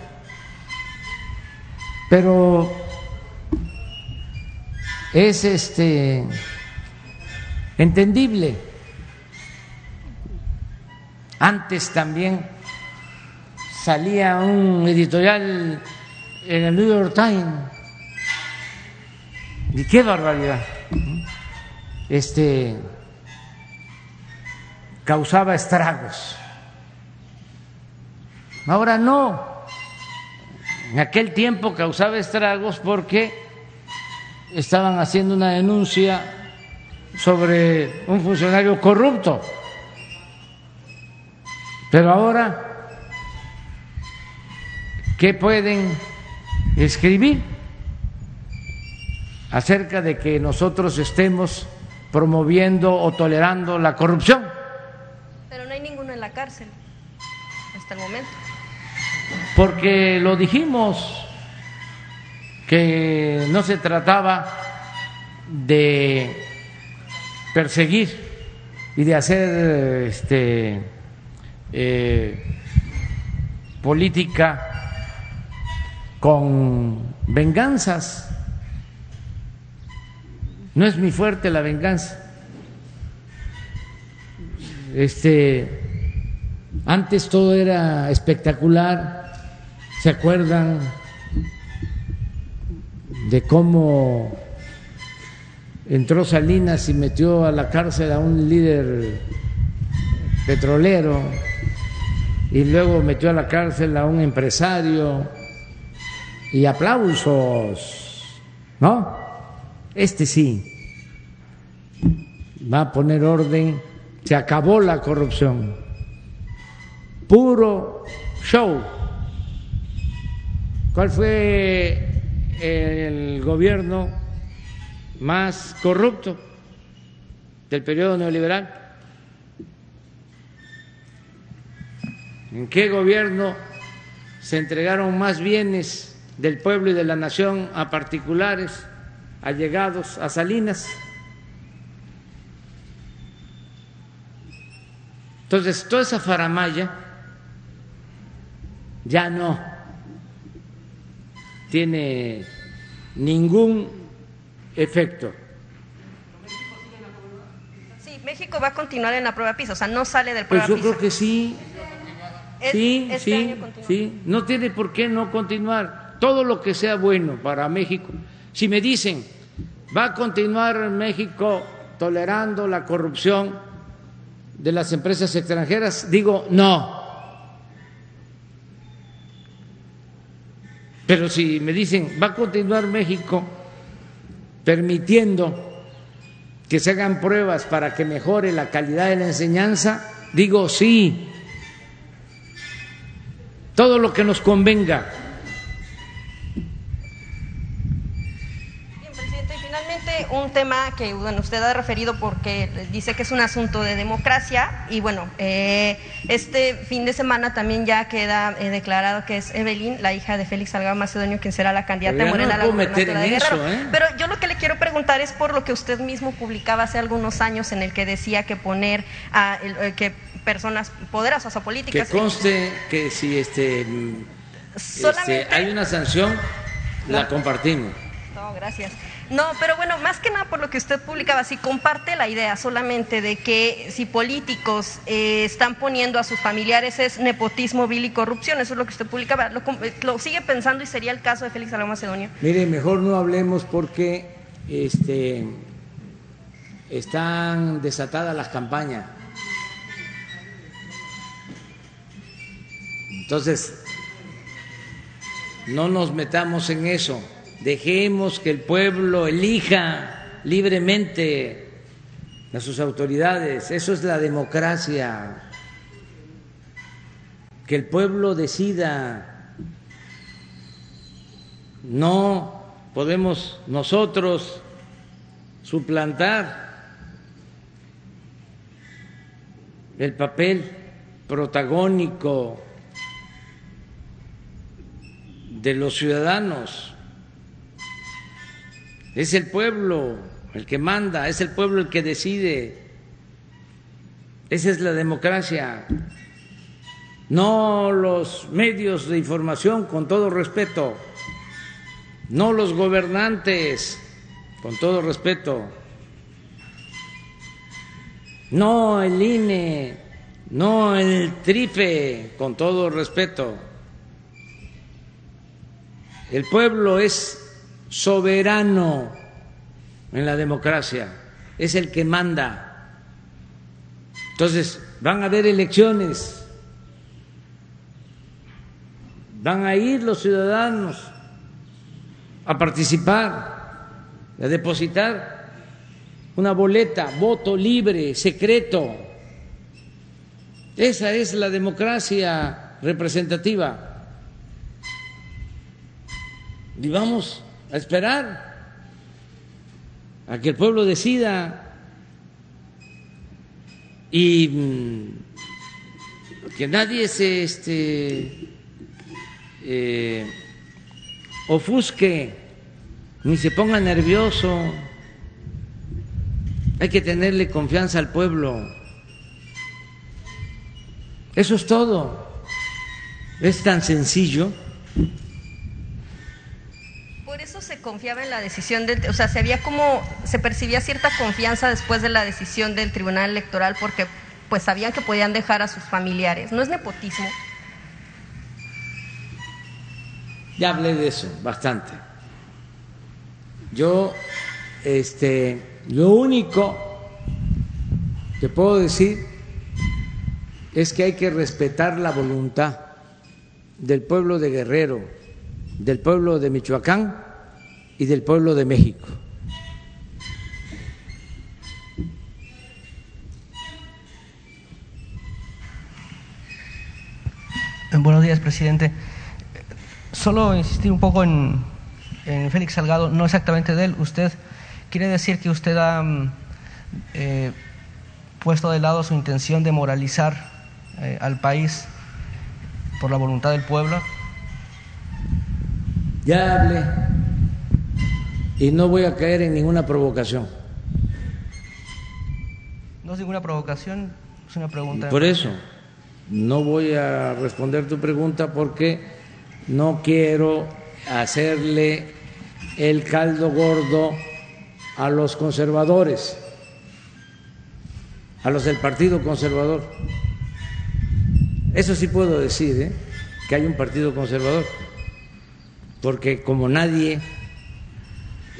Pero es este entendible. Antes también salía un editorial en el New York Times. Y qué barbaridad. Este causaba estragos. Ahora no. En aquel tiempo causaba estragos porque estaban haciendo una denuncia sobre un funcionario corrupto. Pero ahora, ¿qué pueden escribir acerca de que nosotros estemos promoviendo o tolerando la corrupción? Pero no hay ninguno en la cárcel hasta el momento. Porque lo dijimos, que no se trataba de perseguir y de hacer este, eh, política con venganzas. No es mi fuerte la venganza. Este, antes todo era espectacular. ¿Se acuerdan de cómo entró Salinas y metió a la cárcel a un líder petrolero y luego metió a la cárcel a un empresario y aplausos, ¿no? Este sí va a poner orden, se acabó la corrupción, puro show. ¿Cuál fue el gobierno más corrupto? del periodo neoliberal? ¿En qué gobierno se entregaron más bienes del pueblo y de la nación a particulares, allegados a Salinas? Entonces, toda esa faramaya ya no tiene ningún efecto. Sí, México va a continuar en la prueba piso, o sea, no sale del prueba Pues yo piso. creo que sí, Es- sí, este sí, sí. No tiene por qué no continuar. Todo lo que sea bueno para México. Si me dicen, va a continuar México tolerando la corrupción de las empresas extranjeras, digo no. Pero si me dicen, va a continuar México permitiendo que se hagan pruebas para que mejore la calidad de la enseñanza, digo sí. Todo lo que nos convenga. Bien, presidente, y finalmente un tema que bueno, usted ha referido porque dice que es un asunto de democracia y bueno, eh, este fin de semana también ya queda eh, declarado que es Evelyn, la hija de Félix Salgado Macedonio, quien será la candidata ya Morena no a la gubernatura de eso, Guerrero. ¿eh? Pero yo lo que le quiero preguntar es por lo que usted mismo publicaba hace algunos años en el que decía que poner a eh, que personas poderosas o Que políticas conste que si este, Solamente- este, hay una sanción, la compartimos. No, gracias. No, pero bueno, más que nada por lo que usted publicaba, si comparte la idea solamente de que si políticos eh, están poniendo a sus familiares es nepotismo, vil y corrupción, eso es lo que usted publicaba, ¿lo, lo sigue pensando y sería el caso de Félix Salgado Macedonio? Mire, mejor no hablemos porque este, están desatadas las campañas. Entonces, no nos metamos en eso. Dejemos que el pueblo elija libremente a sus autoridades. Eso es la democracia. Que el pueblo decida. No podemos nosotros suplantar el papel protagónico de los ciudadanos. Es el pueblo el que manda, es el pueblo el que decide. Esa es la democracia. No los medios de información, con todo respeto. No los gobernantes, con todo respeto. No el INE, no el TRIFE, con todo respeto. El pueblo es soberano en la democracia, es el que manda. Entonces, van a haber elecciones, van a ir los ciudadanos a participar, a depositar una boleta, voto libre, secreto. Esa es la democracia representativa. Y vamos a esperar a que el pueblo decida y mm, que nadie se este, eh, ofusque ni se ponga nervioso. Hay que tenerle confianza al pueblo. Eso es todo. Es tan sencillo. Confiaba en la decisión del, o sea, se había como, se percibía cierta confianza después de la decisión del Tribunal Electoral porque pues sabían que podían dejar a sus familiares. No es nepotismo. Ya hablé de eso bastante. Yo, este, lo único que puedo decir es que hay que respetar la voluntad del pueblo de Guerrero, del pueblo de Michoacán y del pueblo de México. Buenos días, presidente. Solo insistir un poco en, en Félix Salgado, no exactamente de él. Usted quiere decir que usted ha mm, eh, puesto de lado su intención de moralizar eh, al país por la voluntad del pueblo? Ya hablé y no voy a caer en ninguna provocación. No es ninguna provocación, es una pregunta. Por eso, no voy a responder tu pregunta porque no quiero hacerle el caldo gordo a los conservadores, a los del Partido Conservador. Eso sí puedo decir, ¿eh? que hay un Partido Conservador, porque como nadie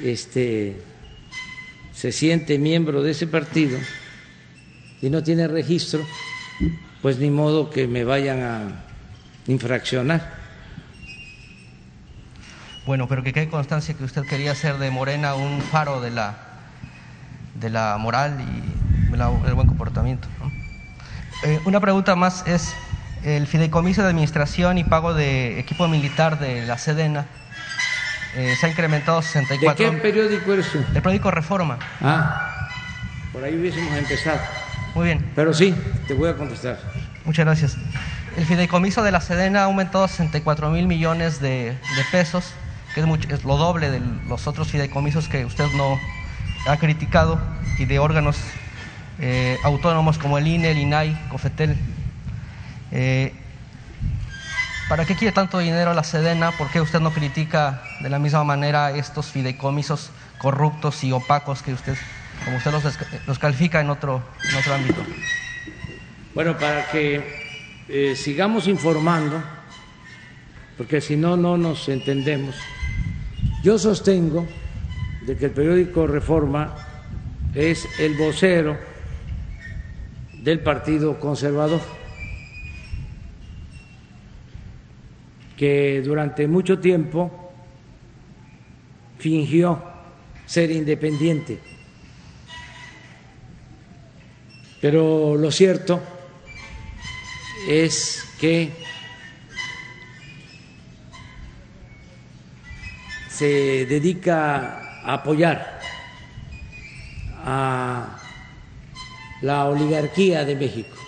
este, se siente miembro de ese partido y no tiene registro, pues ni modo que me vayan a infraccionar. Bueno, pero que quede constancia que usted quería hacer de Morena un faro de la, de la moral y del buen comportamiento. Eh, una pregunta más es, el fideicomiso de administración y pago de equipo militar de la Sedena eh, se ha incrementado 64. ¿De qué periódico eres tú? El periódico Reforma. Ah, por ahí hubiésemos empezado. Muy bien. Pero sí, te voy a contestar. Muchas gracias. El fideicomiso de la Sedena ha aumentado 64 mil millones de, pesos, que es, es, lo doble de los otros fideicomisos que usted no ha criticado, y de órganos eh, autónomos como el INE, el INAI, COFETEL. Eh, ¿Para qué quiere tanto dinero la Sedena? ¿Por qué usted no critica de la misma manera estos fideicomisos corruptos y opacos que usted, como usted los, califica en otro, en otro ámbito? Bueno, para que eh, sigamos informando, porque si no, no nos entendemos. Yo sostengo de que el periódico Reforma es el vocero del Partido Conservador. Que durante mucho tiempo fingió ser independiente. Pero lo cierto es que se dedica a apoyar a la oligarquía de México.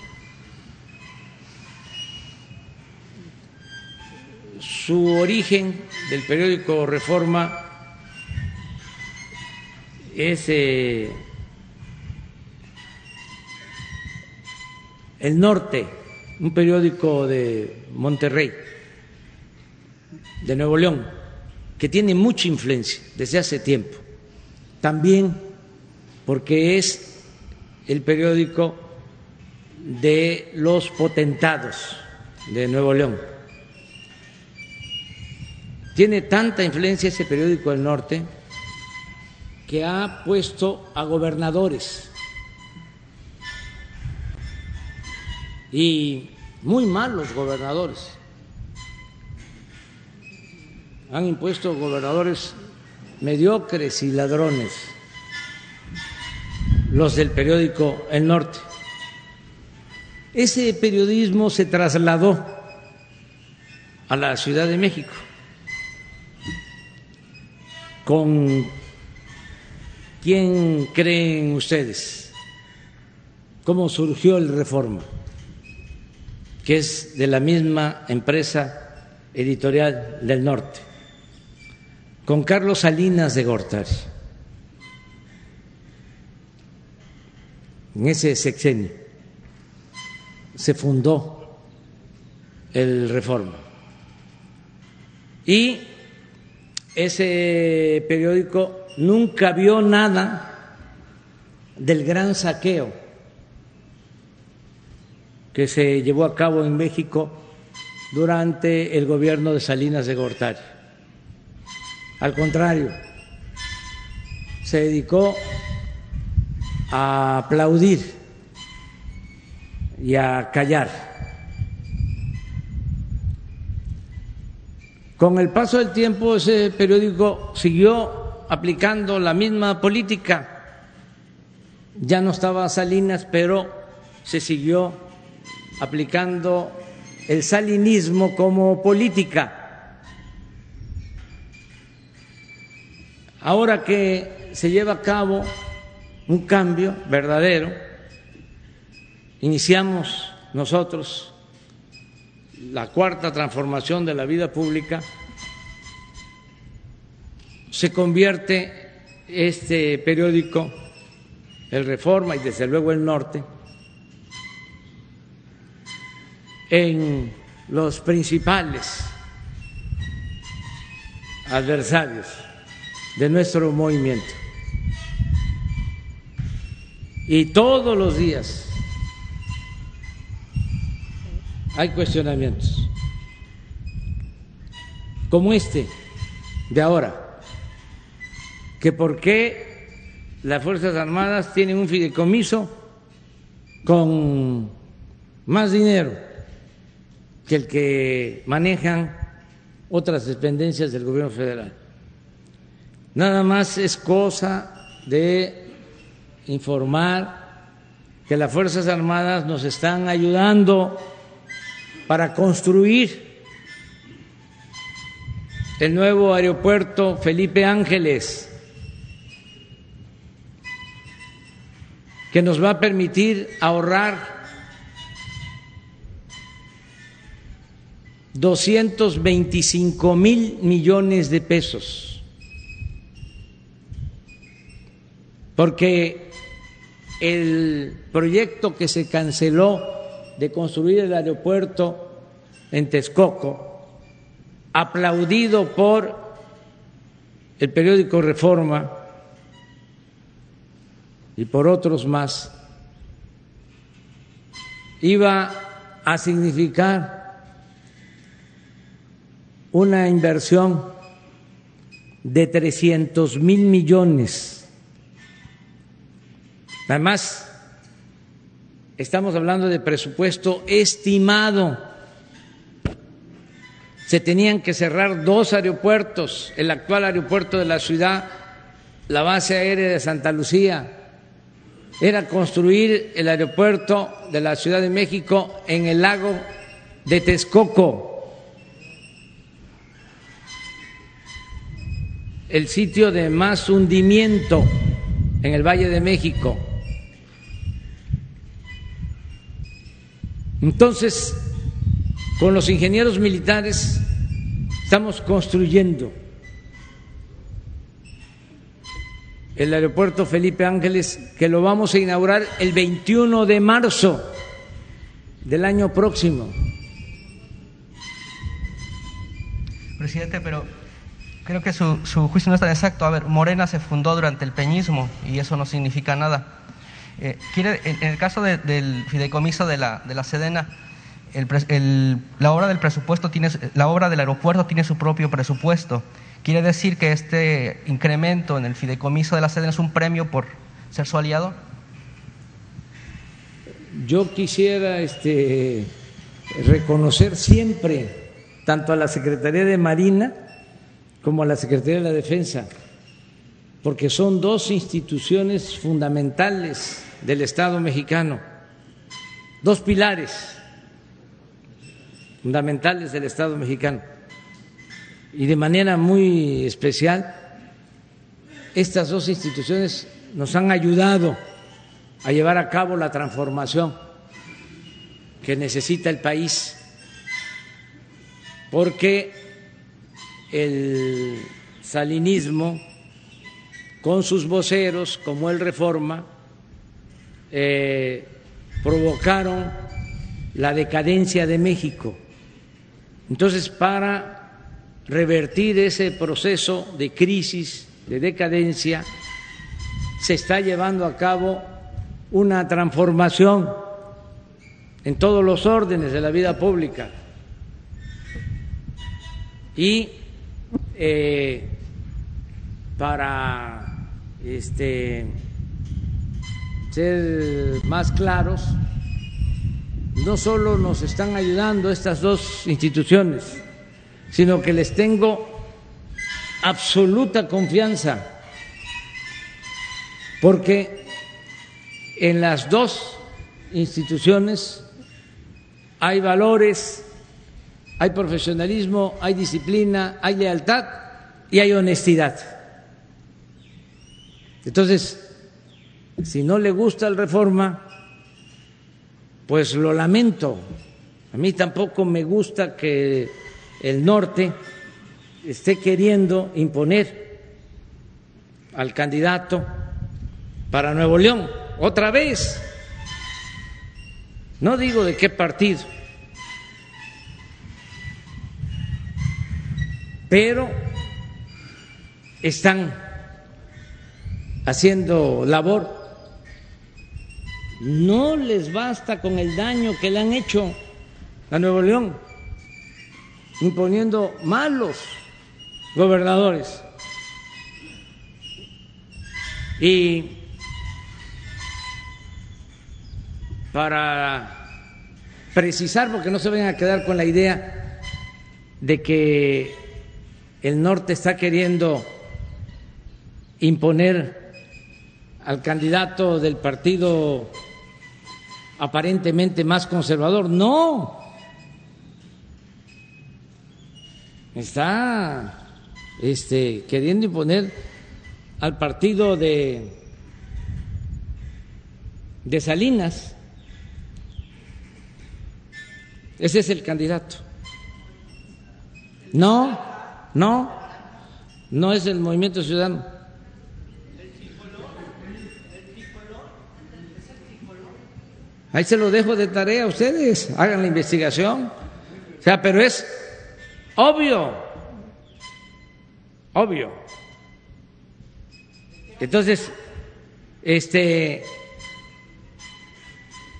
Su origen del periódico Reforma es eh, El Norte, un periódico de Monterrey, de Nuevo León, que tiene mucha influencia desde hace tiempo. También porque es el periódico de los potentados de Nuevo León tiene tanta influencia ese periódico del norte que ha puesto a gobernadores y muy malos gobernadores. Han impuesto gobernadores mediocres y ladrones, los del periódico El Norte. Ese periodismo se trasladó a la Ciudad de México ¿Con quién creen ustedes? ¿Cómo surgió el Reforma? Que es de la misma empresa editorial del norte, con Carlos Salinas de Gortari. En ese sexenio se fundó el Reforma. Y ese periódico nunca vio nada del gran saqueo que se llevó a cabo en México durante el gobierno de Salinas de Gortari. Al contrario, se dedicó a aplaudir y a callar Con el paso del tiempo ese periódico siguió aplicando la misma política. Ya no estaba Salinas, pero se siguió aplicando el salinismo como política. Ahora que se lleva a cabo un cambio verdadero. Iniciamos nosotros la cuarta transformación de la vida pública. Se convierte este periódico, el Reforma y desde luego el Norte, en los principales adversarios de nuestro movimiento. Y todos los días hay cuestionamientos, como este de ahora, que por qué las Fuerzas Armadas tienen un fideicomiso con más dinero que el que manejan otras dependencias del gobierno federal. Nada más es cosa de informar que las Fuerzas Armadas nos están ayudando para construir el nuevo aeropuerto Felipe Ángeles, que nos va a permitir ahorrar 225 mil millones de pesos, porque el proyecto que se canceló de construir el aeropuerto en Texcoco, aplaudido por el periódico Reforma y por otros más, iba a significar una inversión de 300 mil millones. Además, estamos hablando de presupuesto estimado. Se tenían que cerrar dos aeropuertos, el actual aeropuerto de la ciudad, la base aérea de Santa Lucía, era construir el aeropuerto de la Ciudad de México en el lago de Texcoco el sitio de más hundimiento en el Valle de México. Entonces, con los ingenieros militares estamos construyendo el aeropuerto Felipe Ángeles, que lo vamos a inaugurar el 21 de marzo del año próximo. Presidente, pero Creo que su, juicio no es tan exacto. A ver, Morena se fundó durante el peñismo y eso no significa nada. Eh, en, el caso del fideicomiso de la, de la Sedena, la obra del presupuesto tiene, la obra del aeropuerto tiene su propio presupuesto. ¿Quiere decir que este incremento en el fideicomiso de la Sedena es un premio por ser su aliado? Yo quisiera este, reconocer siempre tanto a la Secretaría de Marina como a la Secretaría de la Defensa, porque son dos instituciones fundamentales del Estado mexicano, dos pilares fundamentales del Estado mexicano. Y de manera muy especial, estas dos instituciones nos han ayudado a llevar a cabo la transformación que necesita el país, porque el salinismo con sus voceros, como el Reforma, eh, provocaron la decadencia de México. Entonces, para revertir ese proceso de crisis, de decadencia, se está llevando a cabo una transformación en todos los órdenes de la vida pública. Y eh, para este, ser más claros, no solo nos están ayudando estas dos instituciones, sino que les tengo absoluta confianza, porque en las dos instituciones hay valores hay profesionalismo, hay disciplina, hay lealtad y hay honestidad. Entonces, si no le gusta el reforma, pues lo lamento. A mí tampoco me gusta que el norte esté queriendo imponer al candidato para Nuevo León, otra vez. No digo de qué partido, pero están haciendo labor. No les basta con el daño que le han hecho a Nuevo León, imponiendo malos gobernadores. Y para precisar, porque no se vayan a quedar con la idea de que el norte está queriendo imponer al candidato del partido aparentemente más conservador. No, está este, queriendo imponer al partido de, de Salinas. Ese es el candidato. No, no, no es el movimiento ciudadano. Ahí se lo dejo de tarea a ustedes, hagan la investigación. O sea, pero es obvio, obvio. Entonces, este,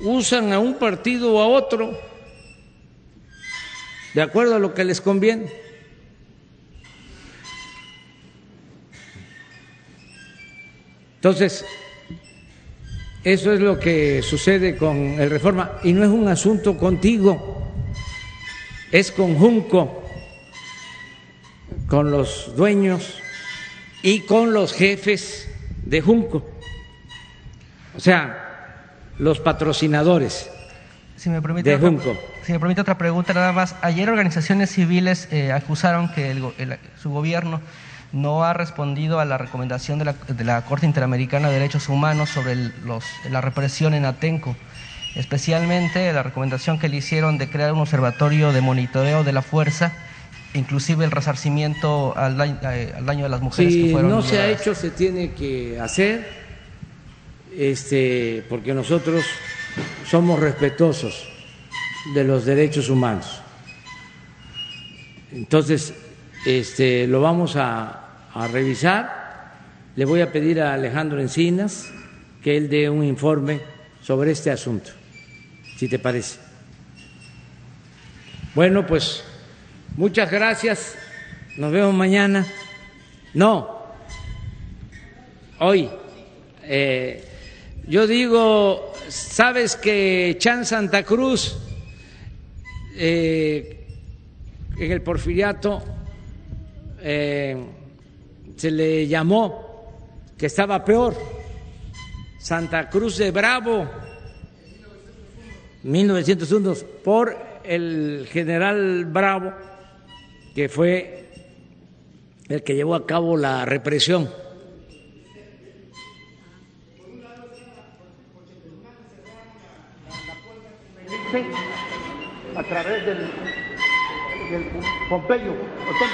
usan a un partido o a otro de acuerdo a lo que les conviene. Entonces, eso es lo que sucede con el reforma y no es un asunto contigo, es con Junco, con los dueños y con los jefes de Junco, o sea, los patrocinadores si me permite de Junco. Si me permite otra pregunta nada más. Ayer organizaciones civiles eh, acusaron que el- su gobierno no ha respondido a la recomendación de la, de la Corte Interamericana de Derechos Humanos sobre el- los- la represión en Atenco, especialmente la recomendación que le hicieron de crear un observatorio de monitoreo de la fuerza, inclusive el resarcimiento al daño, eh, al daño de las mujeres que Si fueron no se ha hecho, se tiene que hacer, este, porque nosotros somos respetuosos de los derechos humanos. Entonces, este, lo vamos a, a revisar. Le voy a pedir a Alejandro Encinas que él dé un informe sobre este asunto, si te parece. Bueno, pues muchas gracias. Nos vemos mañana. No, hoy. Eh, yo digo, sabes que Chan Santa Cruz eh, en el porfiriato eh, se le llamó que estaba peor, Santa Cruz de Bravo, 1901, por el general Bravo, que fue el que llevó a cabo la represión. a través del, del Pompeyo,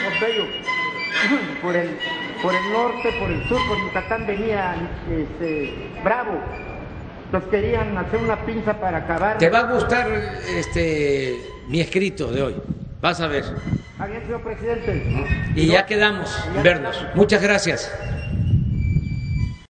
Pompeyo, (clears throat) por el, por el norte, por el sur, por Yucatán venía este, Bravo. Nos querían hacer una pinza para acabar. Te va a gustar este mi escrito de hoy. Vas a ver. Bien, señor presidente. Y ya quedamos vernos. Muchas gracias.